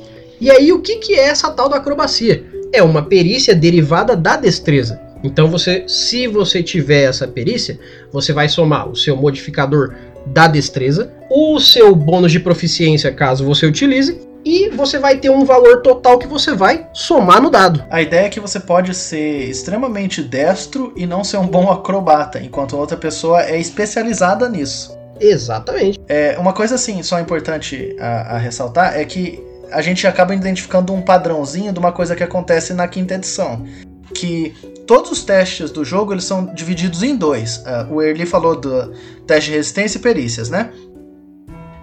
Speaker 1: E aí, o que, que é essa tal da acrobacia? É uma perícia derivada da destreza. Então, você, se você tiver essa perícia, você vai somar o seu modificador da destreza, o seu bônus de proficiência, caso você utilize, e você vai ter um valor total que você vai somar no dado.
Speaker 3: A ideia é que você pode ser extremamente destro e não ser um bom acrobata, enquanto outra pessoa é especializada nisso.
Speaker 1: Exatamente.
Speaker 3: É, uma coisa assim, só importante a, a ressaltar é que a gente acaba identificando um padrãozinho de uma coisa que acontece na quinta edição. Que todos os testes do jogo eles são divididos em dois. Uh, o Erli falou do teste de resistência e perícias, né?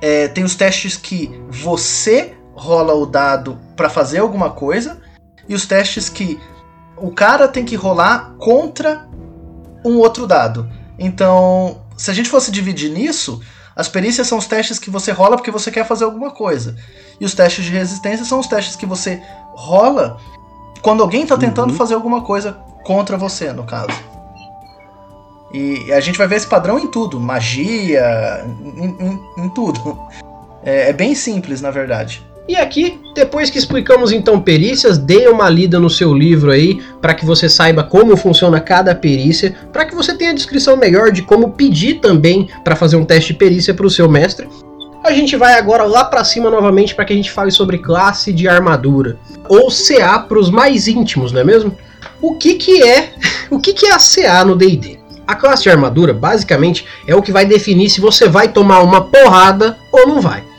Speaker 3: É, tem os testes que você rola o dado para fazer alguma coisa e os testes que o cara tem que rolar contra um outro dado. Então, se a gente fosse dividir nisso, as perícias são os testes que você rola porque você quer fazer alguma coisa. E os testes de resistência são os testes que você rola quando alguém está tentando uhum. fazer alguma coisa contra você, no caso. E a gente vai ver esse padrão em tudo, magia, em, em, em tudo. É, é, bem simples, na verdade.
Speaker 1: E aqui, depois que explicamos então perícias, dê uma lida no seu livro aí, para que você saiba como funciona cada perícia, para que você tenha a descrição melhor de como pedir também para fazer um teste de perícia para o seu mestre. A gente vai agora lá para cima novamente para que a gente fale sobre classe de armadura, ou CA para os mais íntimos, não é mesmo? O que que é, o que que é a CA no D&D? A classe de armadura, basicamente, é o que vai definir se você vai tomar uma porrada ou não vai.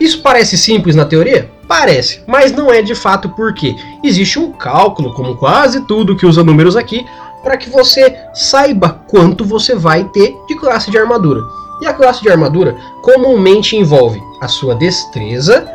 Speaker 1: Isso parece simples na teoria? Parece, mas não é de fato porque existe um cálculo, como quase tudo que usa números aqui, para que você saiba quanto você vai ter de classe de armadura. E a classe de armadura comumente envolve a sua destreza,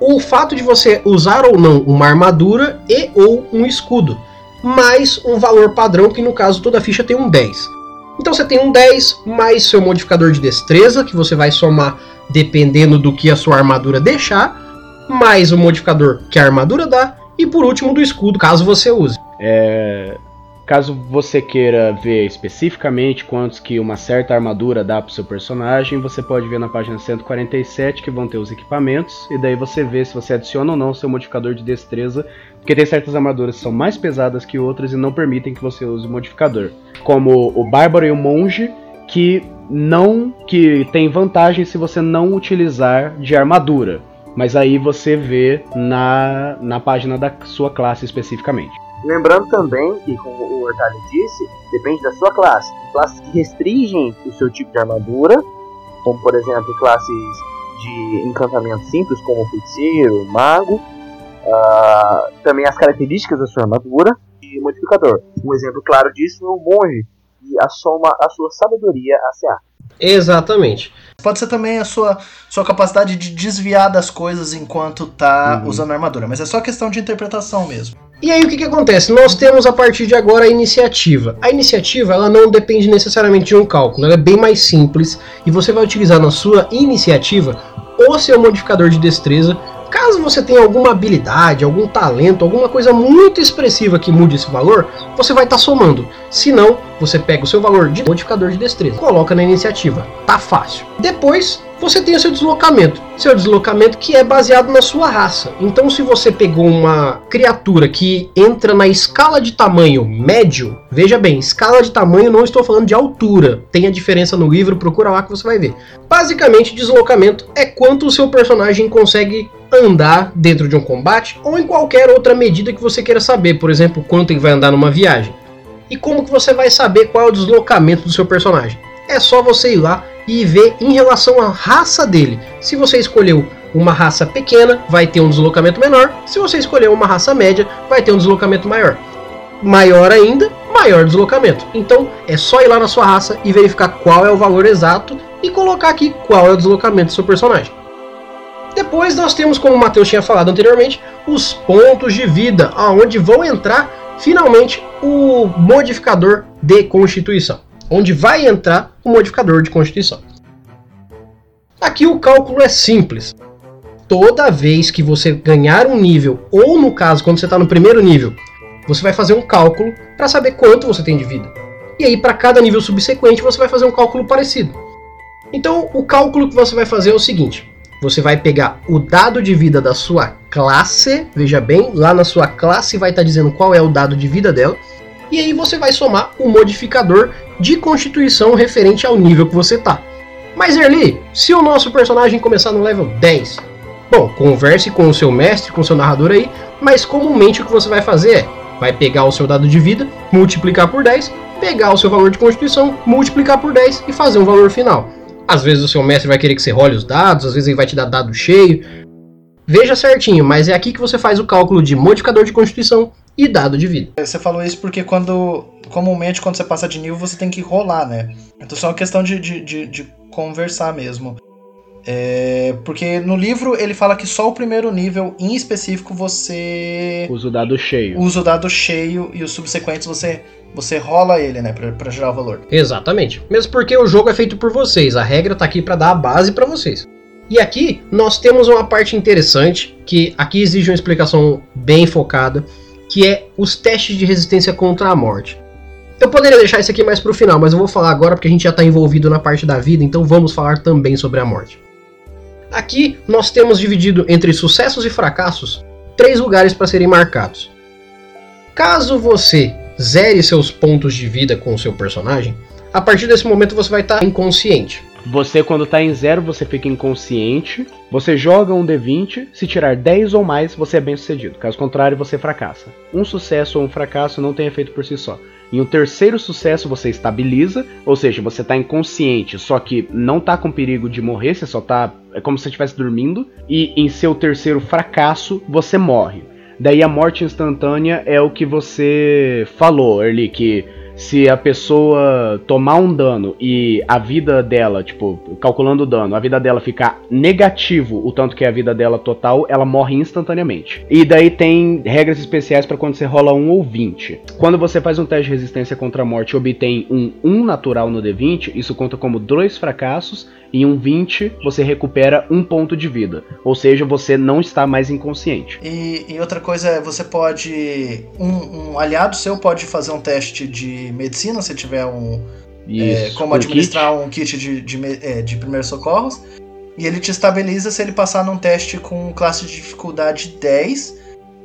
Speaker 1: o fato de você usar ou não uma armadura e ou um escudo, mais um valor padrão que no caso toda ficha tem um 10. Então você tem um 10 mais seu modificador de destreza, que você vai somar dependendo do que a sua armadura deixar, mais o modificador que a armadura dá, e por último do escudo, caso você use.
Speaker 6: É, caso você queira ver especificamente quantos que uma certa armadura dá para o seu personagem, você pode ver na página 147 que vão ter os equipamentos, e daí você vê se você adiciona ou não o seu modificador de destreza, porque tem certas armaduras que são mais pesadas que outras e não permitem que você use o modificador, como o Bárbaro e o Monge, que não que tem vantagem se você não utilizar de armadura, mas aí você vê na, na página da sua classe especificamente.
Speaker 4: Lembrando também que, como o Hortali disse, depende da sua classe. Classes que restringem o seu tipo de armadura, como por exemplo classes de encantamento simples, como o feiticeiro, o mago, uh, também as características da sua armadura e modificador. Um exemplo claro disso é o monge, e assoma a sua sabedoria a CA.
Speaker 1: Exatamente.
Speaker 3: Pode ser também a sua, sua capacidade de desviar das coisas enquanto tá uhum. usando a armadura, mas é só questão de interpretação mesmo.
Speaker 1: E aí o que, que acontece? Nós temos a partir de agora a iniciativa. A iniciativa ela não depende necessariamente de um cálculo, ela é bem mais simples e você vai utilizar na sua iniciativa o seu modificador de destreza Caso você tenha alguma habilidade, algum talento, alguma coisa muito expressiva que mude esse valor, você vai estar tá somando. Se não, você pega o seu valor de modificador de destreza, coloca na iniciativa. Tá fácil. Depois, você tem o seu deslocamento. Seu deslocamento que é baseado na sua raça. Então, se você pegou uma criatura que entra na escala de tamanho médio, veja bem, escala de tamanho não estou falando de altura. Tem a diferença no livro, procura lá que você vai ver. Basicamente, deslocamento é quanto o seu personagem consegue andar dentro de um combate ou em qualquer outra medida que você queira saber, por exemplo, quanto ele vai andar numa viagem. E como que você vai saber qual é o deslocamento do seu personagem? É só você ir lá e ver em relação à raça dele. Se você escolheu uma raça pequena, vai ter um deslocamento menor. Se você escolher uma raça média, vai ter um deslocamento maior. Maior ainda, maior deslocamento. Então é só ir lá na sua raça e verificar qual é o valor exato e colocar aqui qual é o deslocamento do seu personagem. Depois nós temos, como o Matheus tinha falado anteriormente, os pontos de vida, aonde vão entrar finalmente o modificador de constituição onde vai entrar o modificador de constituição. Aqui o cálculo é simples. Toda vez que você ganhar um nível, ou no caso, quando você está no primeiro nível, você vai fazer um cálculo para saber quanto você tem de vida. E aí, para cada nível subsequente, você vai fazer um cálculo parecido. Então, o cálculo que você vai fazer é o seguinte: você vai pegar o dado de vida da sua classe, veja bem, lá na sua classe vai estar tá dizendo qual é o dado de vida dela, e aí você vai somar o modificador de constituição referente ao nível que você tá. Mas Erli, se o nosso personagem começar no level 10, bom, converse com o seu mestre, com o seu narrador aí, mas comumente o que você vai fazer é, vai pegar o seu dado de vida, multiplicar por 10, pegar o seu valor de constituição, multiplicar por 10 e fazer um valor final. Às vezes o seu mestre vai querer que você role os dados, às vezes ele vai te dar dado cheio. Veja certinho, mas é aqui que você faz o cálculo de modificador de constituição e dado de vida.
Speaker 3: Você falou isso porque quando. Comumente, quando você passa de nível, você tem que rolar, né? Então só é uma questão de, de, de, de conversar mesmo. É, porque no livro ele fala que só o primeiro nível em específico você
Speaker 6: usa o dado cheio.
Speaker 3: Usa o dado cheio e os subsequentes você você rola ele, né, para gerar o valor.
Speaker 1: Exatamente. Mesmo porque o jogo é feito por vocês, a regra tá aqui para dar a base para vocês. E aqui nós temos uma parte interessante que aqui exige uma explicação bem focada, que é os testes de resistência contra a morte. Eu poderia deixar isso aqui mais pro final, mas eu vou falar agora porque a gente já está envolvido na parte da vida, então vamos falar também sobre a morte. Aqui nós temos dividido entre sucessos e fracassos três lugares para serem marcados. Caso você zere seus pontos de vida com o seu personagem, a partir desse momento você vai estar tá inconsciente.
Speaker 6: Você, quando tá em zero, você fica inconsciente. Você joga um D20. Se tirar 10 ou mais, você é bem sucedido. Caso contrário, você fracassa. Um sucesso ou um fracasso não tem efeito por si só. Em um terceiro sucesso, você estabiliza, ou seja, você tá inconsciente, só que não tá com perigo de morrer, você só tá. É como se você estivesse dormindo. E em seu terceiro fracasso, você morre. Daí a morte instantânea é o que você falou, Erli, que se a pessoa tomar um dano e a vida dela, tipo, calculando o dano, a vida dela ficar negativo, o tanto que é a vida dela total, ela morre instantaneamente. E daí tem regras especiais para quando você rola 1 ou 20. Quando você faz um teste de resistência contra a morte e obtém um 1 natural no D20, isso conta como dois fracassos em um 20, você recupera um ponto de vida. Ou seja, você não está mais inconsciente.
Speaker 3: E, e outra coisa é, você pode. Um, um, aliado seu pode fazer um teste de medicina se tiver um. É, Isso, é, como administrar kit. um kit de, de, é, de primeiros socorros. E ele te estabiliza se ele passar num teste com classe de dificuldade 10.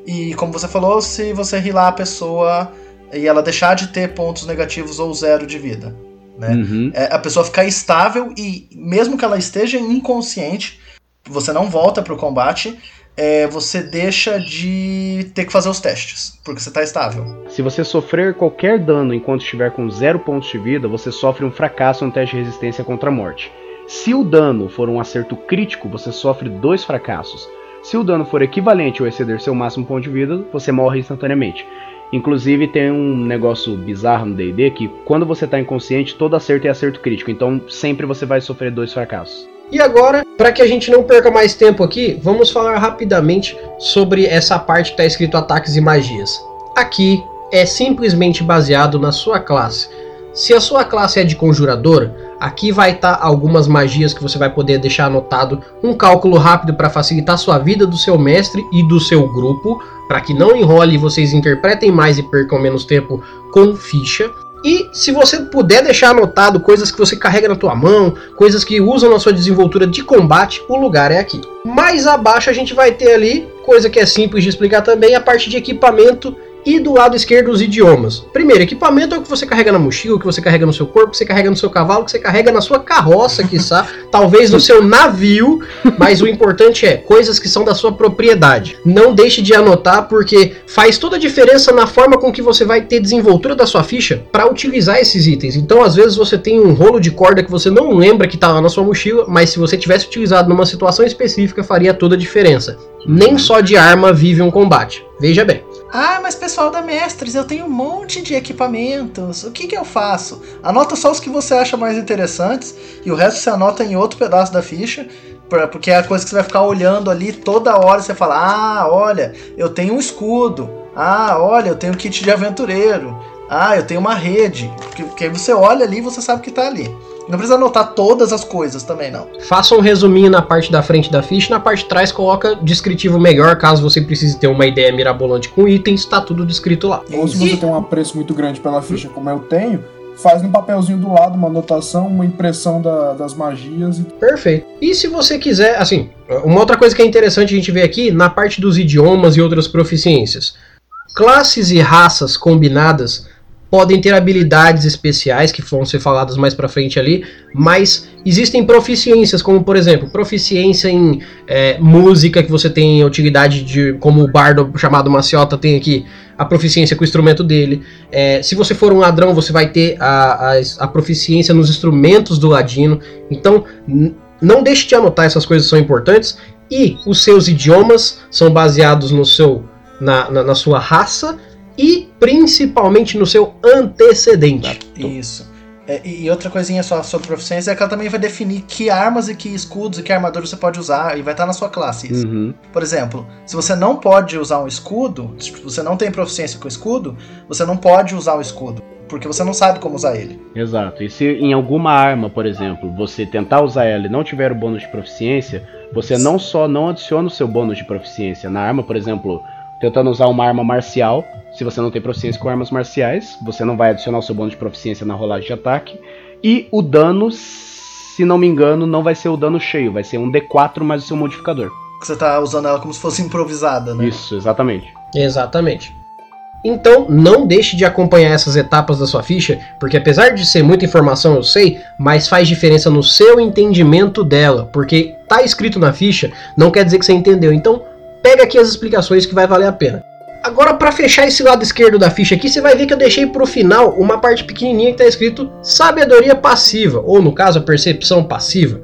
Speaker 3: E como você falou, se você rilar a pessoa e ela deixar de ter pontos negativos ou zero de vida. Né? Uhum. É, a pessoa ficar estável e mesmo que ela esteja inconsciente, você não volta para o combate, é, você deixa de ter que fazer os testes, porque você está estável.
Speaker 6: Se você sofrer qualquer dano enquanto estiver com zero pontos de vida, você sofre um fracasso no teste de resistência contra a morte. Se o dano for um acerto crítico, você sofre dois fracassos. Se o dano for equivalente ou exceder seu máximo ponto de vida, você morre instantaneamente. Inclusive tem um negócio bizarro no D&D que quando você está inconsciente, todo acerto é acerto crítico, então sempre você vai sofrer dois fracassos.
Speaker 1: E agora, para que a gente não perca mais tempo aqui, vamos falar rapidamente sobre essa parte que está escrito ataques e magias. Aqui é simplesmente baseado na sua classe. Se a sua classe é de conjurador, aqui vai estar tá algumas magias que você vai poder deixar anotado, um cálculo rápido para facilitar a sua vida do seu mestre e do seu grupo, para que não enrole e vocês interpretem mais e percam menos tempo com ficha. E se você puder deixar anotado coisas que você carrega na tua mão, coisas que usam na sua desenvoltura de combate, o lugar é aqui. Mais abaixo a gente vai ter ali, coisa que é simples de explicar também, a parte de equipamento e do lado esquerdo os idiomas. Primeiro, equipamento é o que você carrega na mochila, o que você carrega no seu corpo, o que você carrega no seu cavalo, o que você carrega na sua carroça, quiçá, talvez no seu navio, mas o importante é coisas que são da sua propriedade. Não deixe de anotar porque faz toda a diferença na forma com que você vai ter desenvoltura da sua ficha para utilizar esses itens. Então, às vezes você tem um rolo de corda que você não lembra que está lá na sua mochila, mas se você tivesse utilizado numa situação específica faria toda a diferença. Nem só de arma vive um combate. Veja bem.
Speaker 3: Ah, mas pessoal da Mestres, eu tenho um monte de equipamentos. O que, que eu faço? Anota só os que você acha mais interessantes e o resto você anota em outro pedaço da ficha. Porque é a coisa que você vai ficar olhando ali toda hora. Você fala: Ah, olha, eu tenho um escudo. Ah, olha, eu tenho um kit de aventureiro. Ah, eu tenho uma rede. Porque aí você olha ali e você sabe que tá ali. Não precisa anotar todas as coisas também, não.
Speaker 1: Faça um resuminho na parte da frente da ficha, na parte de trás coloca descritivo melhor, caso você precise ter uma ideia mirabolante com itens, tá tudo descrito lá.
Speaker 2: Ou se você tem um apreço muito grande pela ficha, como eu tenho, faz no papelzinho do lado uma anotação, uma impressão da- das magias. E...
Speaker 1: Perfeito. E se você quiser, assim, uma outra coisa que é interessante a gente ver aqui, na parte dos idiomas e outras proficiências. Classes e raças combinadas podem ter habilidades especiais que vão ser faladas mais pra frente ali, mas existem proficiências, como por exemplo, proficiência em é, música que você tem utilidade de, como o bardo chamado Maciota tem aqui, a proficiência com o instrumento dele. É, se você for um ladrão, você vai ter a, a, a proficiência nos instrumentos do ladino. Então, não deixe de anotar essas coisas são importantes. E os seus idiomas são baseados no seu, na, na, na sua raça e principalmente no seu antecedente.
Speaker 3: Isso. É, e outra coisinha só sobre proficiência é que ela também vai definir que armas e que escudos e que armadura você pode usar e vai estar na sua classe isso.
Speaker 6: Uhum.
Speaker 3: Por exemplo, se você não pode usar um escudo, se você não tem proficiência com escudo, você não pode usar o escudo, porque você não sabe como usar ele.
Speaker 6: Exato. E se em alguma arma, por exemplo, você tentar usar ela e não tiver o bônus de proficiência, você não só não adiciona o seu bônus de proficiência na arma, por exemplo, tentando usar uma arma marcial, se você não tem proficiência com armas marciais, você não vai adicionar o seu bônus de proficiência na rolagem de ataque. E o dano, se não me engano, não vai ser o dano cheio, vai ser um D4 mais o seu modificador.
Speaker 3: Você tá usando ela como se fosse improvisada, né?
Speaker 6: Isso, exatamente.
Speaker 1: Exatamente. Então, não deixe de acompanhar essas etapas da sua ficha, porque apesar de ser muita informação, eu sei, mas faz diferença no seu entendimento dela, porque tá escrito na ficha, não quer dizer que você entendeu. Então, pega aqui as explicações que vai valer a pena. Agora, para fechar esse lado esquerdo da ficha aqui, você vai ver que eu deixei pro final uma parte pequenininha que tá escrito sabedoria passiva, ou no caso, a percepção passiva.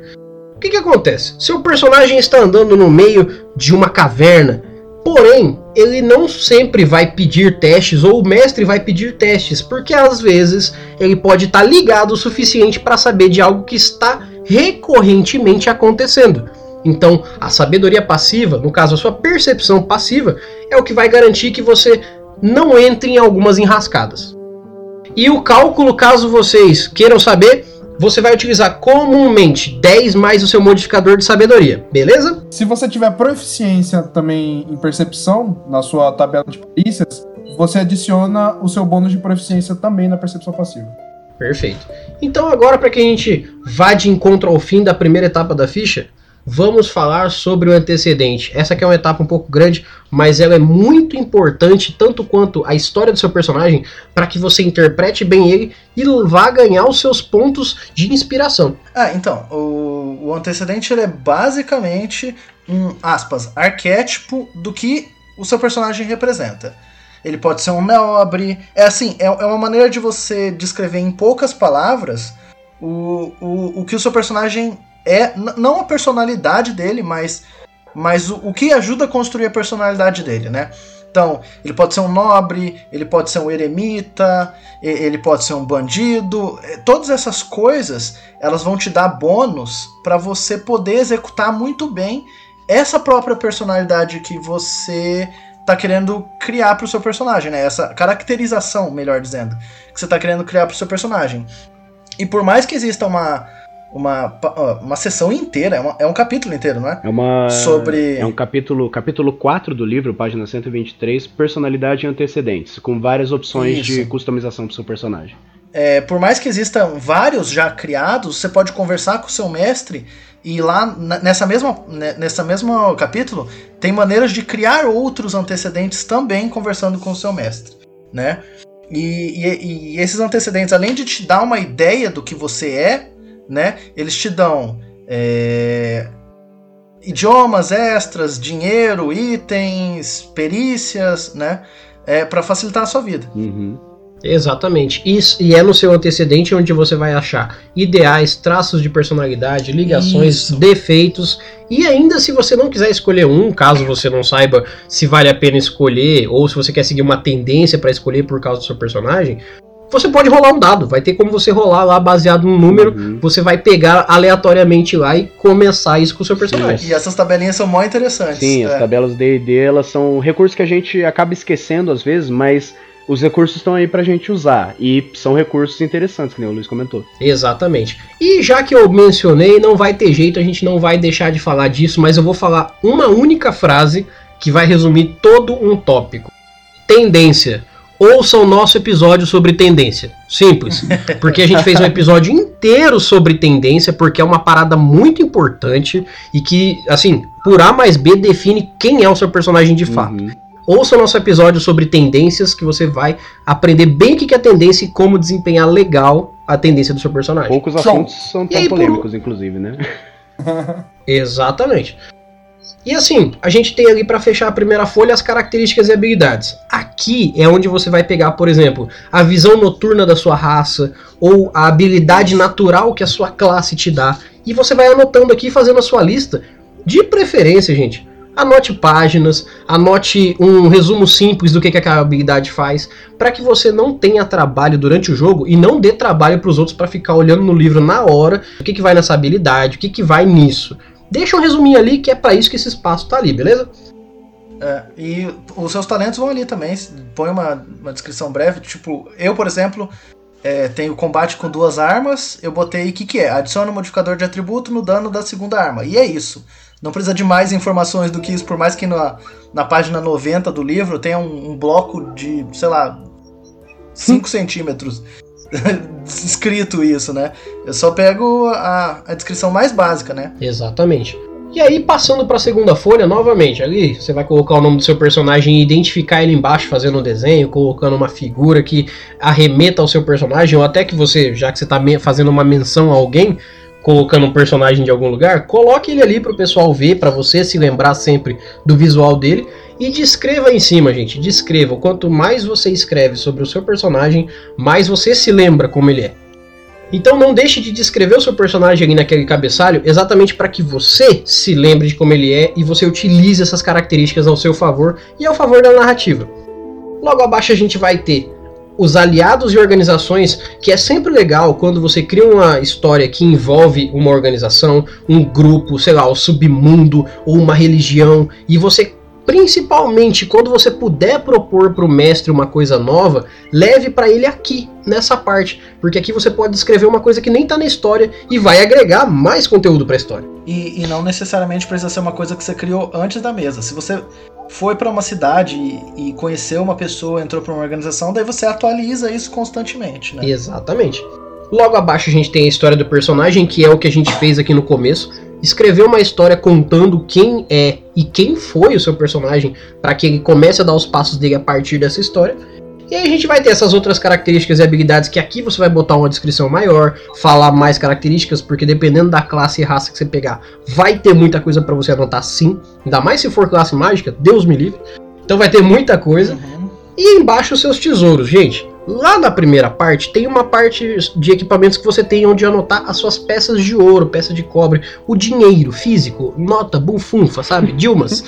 Speaker 1: O que que acontece? Seu personagem está andando no meio de uma caverna, Porém, ele não sempre vai pedir testes, ou o mestre vai pedir testes, porque às vezes ele pode estar ligado o suficiente para saber de algo que está recorrentemente acontecendo. Então, a sabedoria passiva, no caso a sua percepção passiva, é o que vai garantir que você não entre em algumas enrascadas. E o cálculo, caso vocês queiram saber, você vai utilizar comumente 10 mais o seu modificador de sabedoria, beleza?
Speaker 2: Se você tiver proficiência também em percepção na sua tabela de perícias, você adiciona o seu bônus de proficiência também na percepção passiva.
Speaker 1: Perfeito. Então agora para que a gente vá de encontro ao fim da primeira etapa da ficha, vamos falar sobre o antecedente. Essa aqui é uma etapa um pouco grande, mas ela é muito importante tanto quanto a história do seu personagem para que você interprete bem ele e vá ganhar os seus pontos de inspiração.
Speaker 3: Ah, então, o, o antecedente ele é basicamente um, aspas, arquétipo do que o seu personagem representa. Ele pode ser um nobre. É assim, é, é uma maneira de você descrever em poucas palavras o, o, o que o seu personagem é. Não a personalidade dele, mas, mas o, o que ajuda a construir a personalidade dele, né? Então, ele pode ser um nobre, ele pode ser um eremita, ele pode ser um bandido. eh, Todas essas coisas elas vão te dar bônus para você poder executar muito bem essa própria personalidade que você tá querendo criar pro seu personagem, né? Essa caracterização, melhor dizendo, que você tá querendo criar pro seu personagem. E por mais que exista uma uma, uma sessão inteira, é, uma- é um capítulo inteiro, não é?
Speaker 6: É uma.
Speaker 3: Sobre-
Speaker 6: É um capítulo. Capítulo 4 do livro, página 123, personalidade e antecedentes, com várias opções de
Speaker 3: Isso.
Speaker 6: customização pro seu personagem.
Speaker 3: É, por mais que existam vários já criados, você pode conversar com o seu mestre e lá nessa mesma, ne- nessa mesmo capítulo tem maneiras de criar outros antecedentes também conversando com o seu mestre, né? E, e- e esses antecedentes, além de te dar uma ideia do que você é, né? Eles te dão é, idiomas extras, dinheiro, itens, perícias, né? É, para facilitar a sua vida.
Speaker 6: Uhum.
Speaker 1: Exatamente. Isso, e é no seu antecedente onde você vai achar ideais, traços de personalidade, ligações,
Speaker 3: Isso.
Speaker 1: defeitos. E ainda se você não quiser escolher um, caso você não saiba se vale a pena escolher, ou se você quer seguir uma tendência para escolher por causa do seu personagem, você pode rolar um dado. Vai ter como você rolar lá baseado num número.
Speaker 6: Uhum.
Speaker 1: Você vai pegar aleatoriamente lá e começar isso com o seu personagem.
Speaker 3: E essas tabelinhas são mó interessantes.
Speaker 6: Sim, as
Speaker 3: é.
Speaker 6: tabelas D&D, elas são recursos que a gente acaba esquecendo às vezes, mas os recursos estão aí pra gente usar. E são recursos interessantes, que nem o Luiz comentou.
Speaker 1: Exatamente. E já que eu mencionei, não vai ter jeito, a gente não vai deixar de falar disso, mas eu vou falar uma única frase que vai resumir todo um tópico. Tendência. Ouça o nosso episódio sobre tendência. Simples. Porque a gente fez um episódio inteiro sobre tendência, porque é uma parada muito importante e que, assim, por A mais B define quem é o seu personagem de fato.
Speaker 6: Uhum.
Speaker 1: Ouça o nosso episódio sobre tendências, que você vai aprender bem o que é tendência e como desempenhar legal a tendência do seu personagem.
Speaker 6: Poucos assuntos são tão
Speaker 1: aí, por-
Speaker 6: polêmicos, inclusive, né?
Speaker 1: Exatamente. E assim, a gente tem ali para fechar a primeira folha as características e habilidades. Aqui é onde você vai pegar, por exemplo, a visão noturna da sua raça ou a habilidade natural que a sua classe te dá. E você vai anotando aqui, fazendo a sua lista. De preferência, gente, anote páginas, anote um resumo simples do que, que aquela habilidade faz, para que você não tenha trabalho durante o jogo e não dê trabalho para os outros para ficar olhando no livro na hora o que, que vai nessa habilidade, o que, que vai nisso. Deixa um resuminho ali que é para isso que esse espaço tá ali, beleza?
Speaker 3: É, e os seus talentos vão ali também. Põe uma, uma descrição breve. Tipo, eu, por exemplo, é, tenho combate com duas armas. Eu botei o que, que é? Adiciona um modificador de atributo no dano da segunda arma. E é isso. Não precisa de mais informações do que isso, por mais que na, na página 90 do livro tenha um, um bloco de, sei lá, 5 centímetros escrito isso, né? Eu só pego a, a descrição mais básica, né?
Speaker 1: Exatamente. E aí, passando para a segunda folha, novamente, ali você vai colocar o nome do seu personagem e identificar ele embaixo, fazendo um desenho, colocando uma figura que arremeta ao seu personagem, ou até que você, já que você está fazendo uma menção a alguém, colocando um personagem de algum lugar, coloque ele ali para o pessoal ver, para você se lembrar sempre do visual dele. E descreva em cima, gente. Descreva. Quanto mais você escreve sobre o seu personagem, mais você se lembra como ele é. Então não deixe de descrever o seu personagem ali naquele cabeçalho, exatamente para que você se lembre de como ele é e você utilize essas características ao seu favor e ao favor da narrativa. Logo abaixo a gente vai ter os aliados e organizações, que é sempre legal quando você cria uma história que envolve uma organização, um grupo, sei lá, o submundo ou uma religião, e você principalmente quando você puder propor para o mestre uma coisa nova, leve para ele aqui nessa parte, porque aqui você pode descrever uma coisa que nem tá na história e vai agregar mais conteúdo para a história.
Speaker 3: E, e não necessariamente precisa ser uma coisa que você criou antes da mesa. Se você foi para uma cidade e, e conheceu uma pessoa, entrou para uma organização, daí você atualiza isso constantemente, né?
Speaker 1: Exatamente. Logo abaixo a gente tem a história do personagem, que é o que a gente fez aqui no começo. Escrever uma história contando quem é e quem foi o seu personagem, para que ele comece a dar os passos dele a partir dessa história. E aí a gente vai ter essas outras características e habilidades que aqui você vai botar uma descrição maior, falar mais características, porque dependendo da classe e raça que você pegar, vai ter muita coisa para você anotar sim. Ainda mais se for classe mágica, Deus me livre. Então vai ter muita coisa.
Speaker 3: Uhum.
Speaker 1: E embaixo os seus tesouros, gente. Lá na primeira parte tem uma parte de equipamentos que você tem onde anotar as suas peças de ouro, peça de cobre, o dinheiro físico, nota, bufunfa, sabe? Dilmas.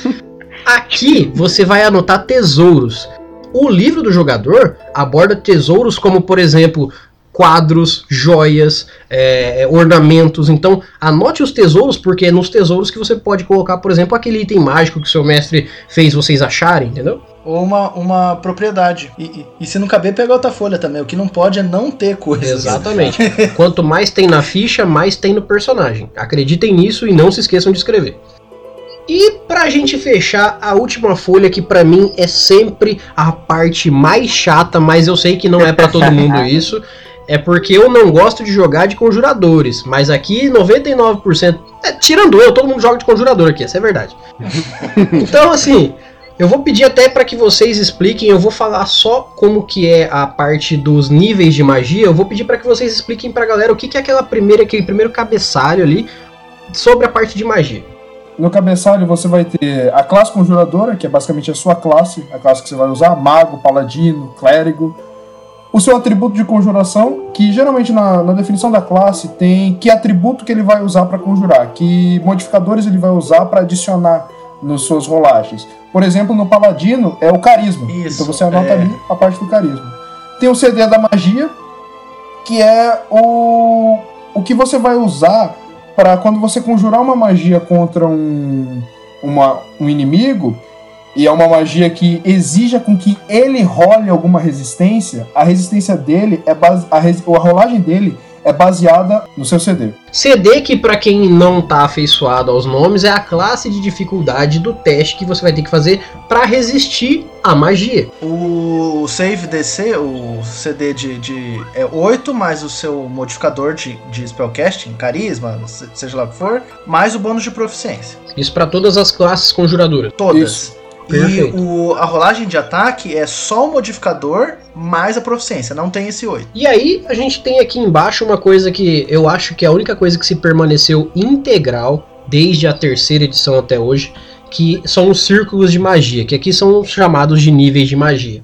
Speaker 1: Aqui você vai anotar tesouros. O livro do jogador aborda tesouros como, por exemplo, quadros, joias, é, ornamentos. Então, anote os tesouros, porque é nos tesouros que você pode colocar, por exemplo, aquele item mágico que seu mestre fez vocês acharem, entendeu?
Speaker 3: Ou uma, uma propriedade. E, e- e se não caber, pega outra folha também. O que não pode é não ter coisas.
Speaker 1: Exatamente. Quanto mais tem na ficha, mais tem no personagem. Acreditem nisso e não se esqueçam de escrever. E pra gente fechar, a última folha que pra mim é sempre a parte mais chata, mas eu sei que não é pra todo mundo isso. É porque eu não gosto de jogar de conjuradores, mas aqui 99%, é, tirando eu, todo mundo joga de conjurador aqui, essa é verdade. então assim, eu vou pedir até para que vocês expliquem, eu vou falar só como que é a parte dos níveis de magia, eu vou pedir para que vocês expliquem pra galera o que que é aquela primeira, aquele primeiro cabeçalho ali sobre a parte de magia.
Speaker 2: No cabeçalho você vai ter a classe conjuradora, que é basicamente a sua classe, a classe que você vai usar, mago, paladino, clérigo. O seu atributo de conjuração, que geralmente na, na definição da classe tem que atributo que ele vai usar para conjurar, que modificadores ele vai usar para adicionar nas suas rolagens. Por exemplo, no paladino é o carisma.
Speaker 3: Isso,
Speaker 2: então você anota
Speaker 3: é.
Speaker 2: ali a parte do carisma. Tem o CD da magia, que é o, o que você vai usar para quando você conjurar uma magia contra um, uma, um inimigo, e é uma magia que exija com que ele role alguma resistência, a resistência dele é base, a, res- a rolagem dele é baseada no seu CD.
Speaker 1: CD que para quem não tá afeiçoado aos nomes é a classe de dificuldade do teste que você vai ter que fazer para resistir à magia.
Speaker 3: O save DC, o CD de, de é 8 mais o seu modificador de, de spellcasting, carisma, seja lá o que for, mais o bônus de proficiência.
Speaker 1: Isso para todas as classes conjuradoras.
Speaker 3: Todas.
Speaker 2: Isso.
Speaker 1: Perfeito.
Speaker 3: E o, a rolagem de ataque é só o modificador mais a proficiência, não tem esse 8.
Speaker 1: E aí a gente tem aqui embaixo uma coisa que eu acho que é a única coisa que se permaneceu integral desde a terceira edição até hoje, que são os círculos de magia, que aqui são chamados de níveis de magia.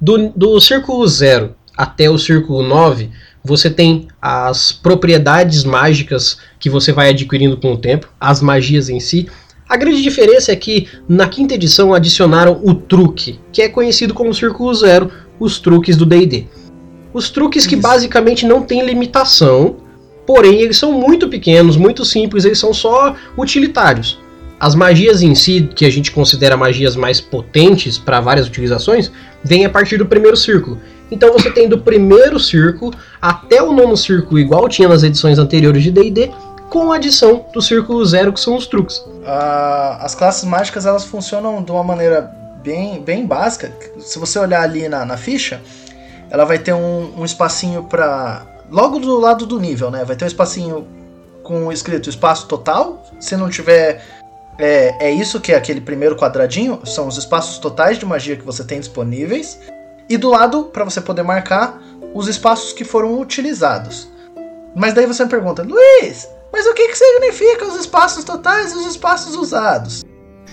Speaker 1: Do, do círculo 0 até o círculo 9, você tem as propriedades mágicas que você vai adquirindo com o tempo, as magias em si. A grande diferença é que na quinta edição adicionaram o truque, que é conhecido como Círculo Zero, os truques do D&D. Os truques que
Speaker 3: Isso.
Speaker 1: basicamente não têm limitação, porém eles são muito pequenos, muito simples, eles são só utilitários. As magias em si, que a gente considera magias mais potentes para várias utilizações, vêm a partir do primeiro círculo. Então você tem do primeiro círculo até o nono círculo, igual tinha nas edições anteriores de D&D, com a adição do círculo zero, que são os truques.
Speaker 3: As classes mágicas elas funcionam de uma maneira bem, bem básica. Se você olhar ali na, na ficha, ela vai ter um, um espacinho para logo do lado do nível, né? Vai ter um espacinho com escrito espaço total. Se não tiver é, é isso que é aquele primeiro quadradinho, são os espaços totais de magia que você tem disponíveis. E do lado, para você poder marcar os espaços que foram utilizados. Mas daí você me pergunta, Luiz, mas o que, que significa os espaços totais e os espaços usados?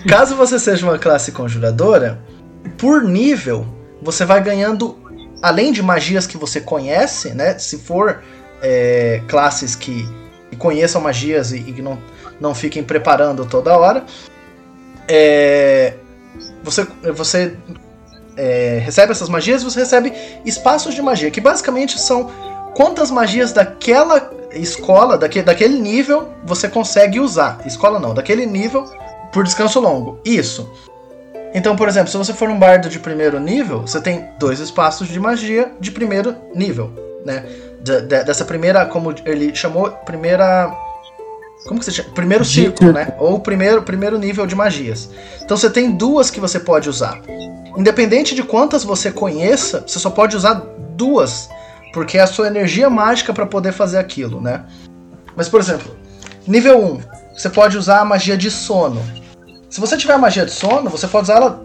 Speaker 3: Caso você seja uma classe conjuradora, por nível, você vai ganhando, além de magias que você conhece, né? Se for é, classes que, conheçam magias e, e que não, não fiquem preparando toda hora, é, você, você é, recebe essas magias e você recebe espaços de magia, que basicamente são quantas magias daquela escola, daque, daquele nível, você consegue usar. Escola não, daquele nível por descanso longo. Isso. Então, por exemplo, se você for um bardo de primeiro nível, você tem dois espaços de magia de primeiro nível, né? De- de- dessa primeira, como ele chamou, primeira. Como que você chama? Primeiro círculo, né? Ou primeiro, primeiro nível de magias. Então você tem duas que você pode usar. Independente de quantas você conheça, você só pode usar duas, porque é a sua energia mágica para poder fazer aquilo, né? Mas, por exemplo, nível 1, você pode usar a magia de sono. Se você tiver magia de sono, você pode usar ela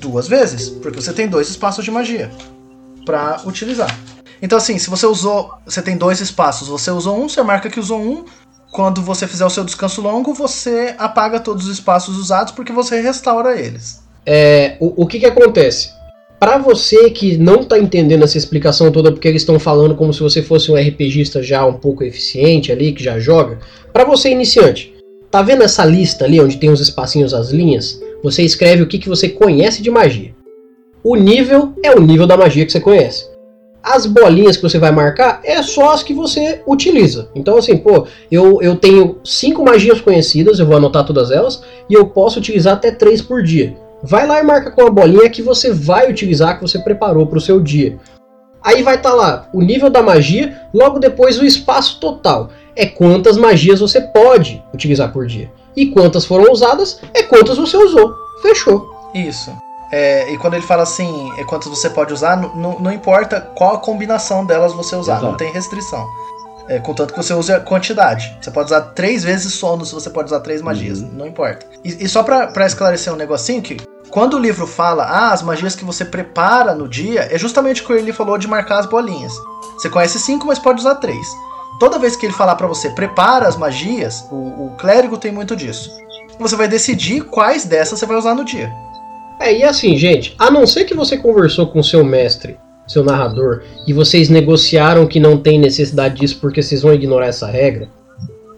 Speaker 3: duas vezes, porque você tem dois espaços de magia para utilizar. Então, assim, se você usou, você tem dois espaços, você usou um, você marca que usou um. Quando você fizer o seu descanso longo, você apaga todos os espaços usados porque você restaura eles.
Speaker 1: É, o, o que que acontece? Para você que não tá entendendo essa explicação toda, porque eles estão falando como se você fosse um RPGista já um pouco eficiente ali, que já joga. Para você iniciante, tá vendo essa lista ali onde tem os espacinhos, as linhas? Você escreve o que, que você conhece de magia. O nível é o nível da magia que você conhece. As bolinhas que você vai marcar é só as que você utiliza. Então, assim, pô, eu, eu tenho cinco magias conhecidas, eu vou anotar todas elas, e eu posso utilizar até três por dia. Vai lá e marca com a bolinha que você vai utilizar, que você preparou para o seu dia. Aí vai estar lá o nível da magia, logo depois o espaço total. É quantas magias você pode utilizar por dia. E quantas foram usadas é quantas você usou. Fechou.
Speaker 3: Isso. É, e quando ele fala assim, é quantas você pode usar, não- importa qual a combinação delas você usar,
Speaker 6: Exato.
Speaker 3: não tem restrição. É, contanto que você use a quantidade. Você pode usar três vezes sono se você pode usar três magias, não importa. E, e só pra, pra esclarecer um negocinho que quando o livro fala, ah, as magias que você prepara no dia, é justamente o que ele falou de marcar as bolinhas. Você conhece cinco, mas pode usar três. Toda vez que ele falar pra você, prepara as magias, o, o clérigo tem muito disso. Você vai decidir quais dessas você vai usar no dia.
Speaker 1: É, e assim, gente, a não ser que você conversou com seu mestre, seu narrador, e vocês negociaram que não tem necessidade disso porque vocês vão ignorar essa regra,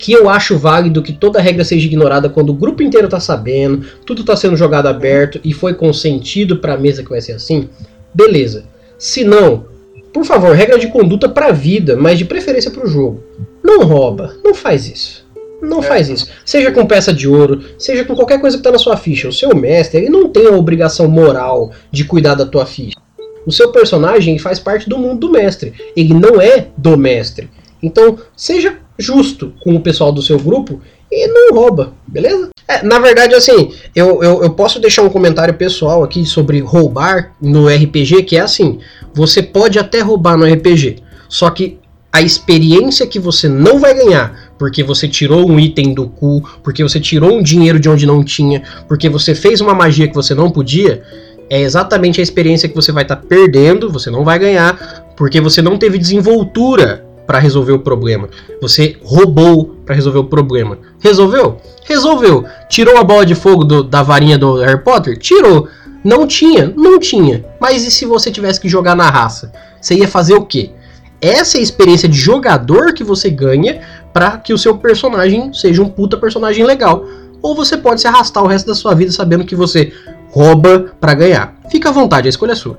Speaker 1: que eu acho válido que toda regra seja ignorada quando o grupo inteiro tá sabendo, tudo tá sendo jogado aberto e foi consentido pra mesa que vai ser assim, beleza. Se não, por favor, regra de conduta pra vida, mas de preferência pro jogo. Não rouba, não faz isso. Não
Speaker 3: É.
Speaker 1: faz isso. Seja com peça de ouro, seja com qualquer coisa que tá na sua ficha. O seu mestre, ele não tem a obrigação moral de cuidar da tua ficha. O seu personagem faz parte do mundo do mestre. Ele não é do mestre. Então, seja justo com o pessoal do seu grupo e não rouba, beleza? É, na verdade, assim, eu, eu, eu posso deixar um comentário pessoal aqui sobre roubar no RPG, que é assim: você pode até roubar no RPG, só que a experiência que você não vai ganhar, porque você tirou um item do cu, porque você tirou um dinheiro de onde não tinha, porque você fez uma magia que você não podia, é exatamente a experiência que você vai estar tá perdendo, você não vai ganhar, porque você não teve desenvoltura para resolver o problema. Você roubou para resolver o problema. Resolveu? Resolveu. Tirou a bola de fogo do, da varinha do Harry Potter? Tirou. Não tinha? Não tinha. Mas e se você tivesse que jogar na raça? Você ia fazer o quê? Essa é a experiência de jogador que você ganha para que o seu personagem seja um puta personagem legal. Ou você pode se arrastar o resto da sua vida sabendo que você rouba para ganhar. Fica à vontade, a escolha é sua.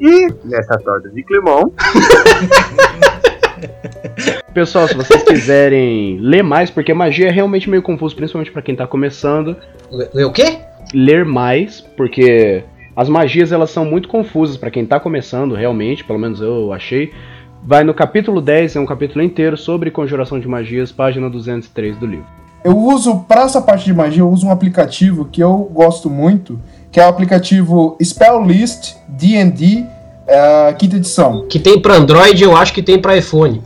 Speaker 4: E nessa torta de climão.
Speaker 6: Pessoal, se vocês quiserem ler mais, porque magia é realmente meio confuso, principalmente para quem tá começando.
Speaker 1: Ler o quê?
Speaker 6: Ler mais, porque as magias elas são muito confusas para quem tá começando, realmente, pelo menos eu achei. Vai no capítulo 10, é um capítulo inteiro sobre conjuração de magias, página 203 do livro.
Speaker 2: Eu uso, para essa parte de magia, eu uso um aplicativo que eu gosto muito, que é o aplicativo Spell List D&D é, quinta edição.
Speaker 1: Que tem para Android, eu acho que tem para iPhone.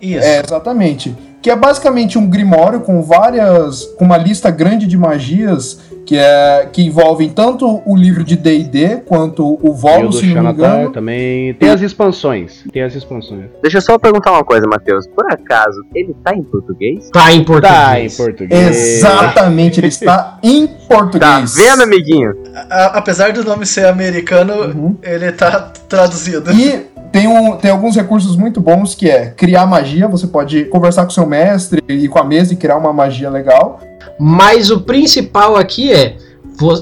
Speaker 2: Isso. É, exatamente. Que é basicamente um grimório com várias. com uma lista grande de magias que, é, que envolvem tanto o livro de D&D quanto o Volo, se não me engano.
Speaker 6: também tem as expansões, tem as expansões.
Speaker 4: Deixa eu só perguntar uma coisa, Matheus. Por acaso, ele tá em português?
Speaker 1: Tá em português.
Speaker 6: Tá em português.
Speaker 2: Exatamente, ele está em português.
Speaker 4: Tá vendo, amiguinho?
Speaker 3: A, apesar do nome ser americano, uhum. ele tá traduzido.
Speaker 2: E tem, um, tem alguns recursos muito bons que é criar magia. Você pode conversar com seu mestre e com a mesa e criar uma magia legal.
Speaker 1: Mas o principal aqui é.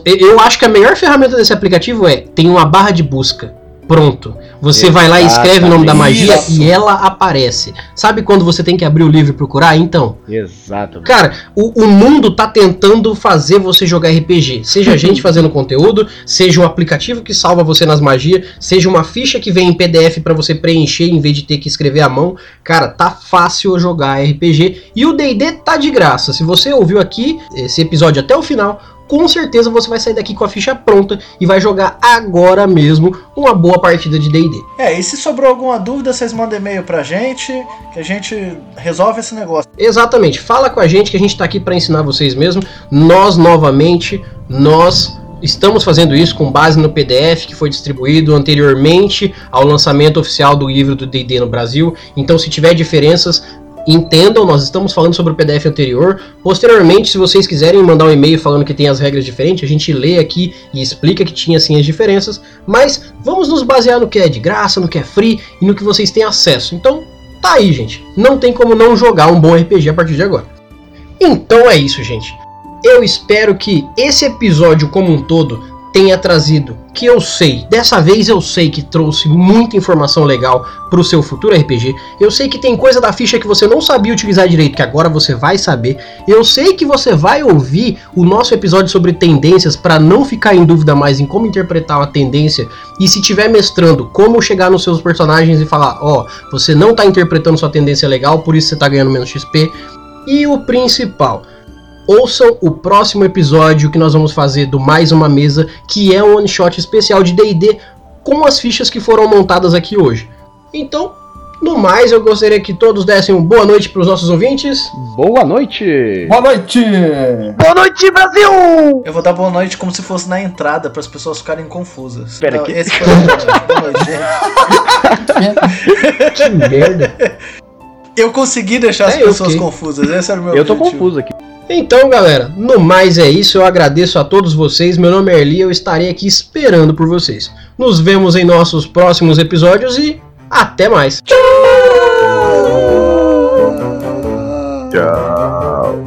Speaker 1: Eu acho que a melhor ferramenta desse aplicativo é tem uma barra de busca. Pronto. Você Exatamente. vai lá e escreve o nome da magia Isso. e ela aparece. Sabe quando você tem que abrir o livro e procurar? Então.
Speaker 6: Exato.
Speaker 1: Cara, o, o mundo tá tentando fazer você jogar RPG. Seja a gente fazendo conteúdo, seja um aplicativo que salva você nas magias, seja uma ficha que vem em PDF para você preencher em vez de ter que escrever à mão. Cara, tá fácil jogar RPG e o D&D tá de graça. Se você ouviu aqui esse episódio até o final, com certeza você vai sair daqui com a ficha pronta e vai jogar agora mesmo uma boa partida de D&D.
Speaker 3: É, e se sobrou alguma dúvida, vocês mandam e-mail pra gente, que a gente resolve esse negócio.
Speaker 1: Exatamente, fala com a gente que a gente tá aqui para ensinar vocês mesmo. Nós, novamente, nós estamos fazendo isso com base no PDF que foi distribuído anteriormente ao lançamento oficial do livro do D&D no Brasil. Então, se tiver diferenças, entendam, nós estamos falando sobre o PDF anterior. Posteriormente, se vocês quiserem mandar um e-mail falando que tem as regras diferentes, a gente lê aqui e explica que tinha sim as diferenças. Mas vamos nos basear no que é de graça, no que é free e no que vocês têm acesso. Então, tá aí, gente. Não tem como não jogar um bom RPG a partir de agora. Então é isso, gente. Eu espero que esse episódio como um todo tenha trazido, que eu sei, dessa vez eu sei que trouxe muita informação legal para o seu futuro RPG. Eu sei que tem coisa da ficha que você não sabia utilizar direito, que agora você vai saber. Eu sei que você vai ouvir o nosso episódio sobre tendências para não ficar em dúvida mais em como interpretar uma tendência e se tiver mestrando, como chegar nos seus personagens e falar, ó, oh, você não está interpretando sua tendência legal, por isso você está ganhando menos XP. E o principal, ouçam o próximo episódio que nós vamos fazer do Mais Uma Mesa, que é um one shot especial de D&D com as fichas que foram montadas aqui hoje. Então, no mais, eu gostaria que todos dessem uma boa noite para os nossos ouvintes.
Speaker 6: Boa noite!
Speaker 2: Boa noite!
Speaker 4: Boa noite, Brasil!
Speaker 3: Eu vou dar boa noite como se fosse na entrada para as pessoas ficarem confusas.
Speaker 6: Espera aqui.
Speaker 3: Esse foi o boa noite,
Speaker 1: gente. que merda!
Speaker 3: Eu consegui deixar as é, pessoas okay. confusas, esse era o meu
Speaker 6: Eu
Speaker 3: objetivo.
Speaker 6: tô confuso aqui.
Speaker 1: Então, galera, no mais é isso. Eu agradeço a todos vocês. Meu nome é Erli, eu estarei aqui esperando por vocês. Nos vemos em nossos próximos episódios e até mais. Tchau!
Speaker 4: Tchau.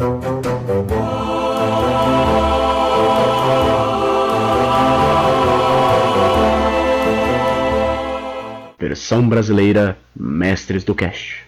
Speaker 6: Versão brasileira Mestres do Cash.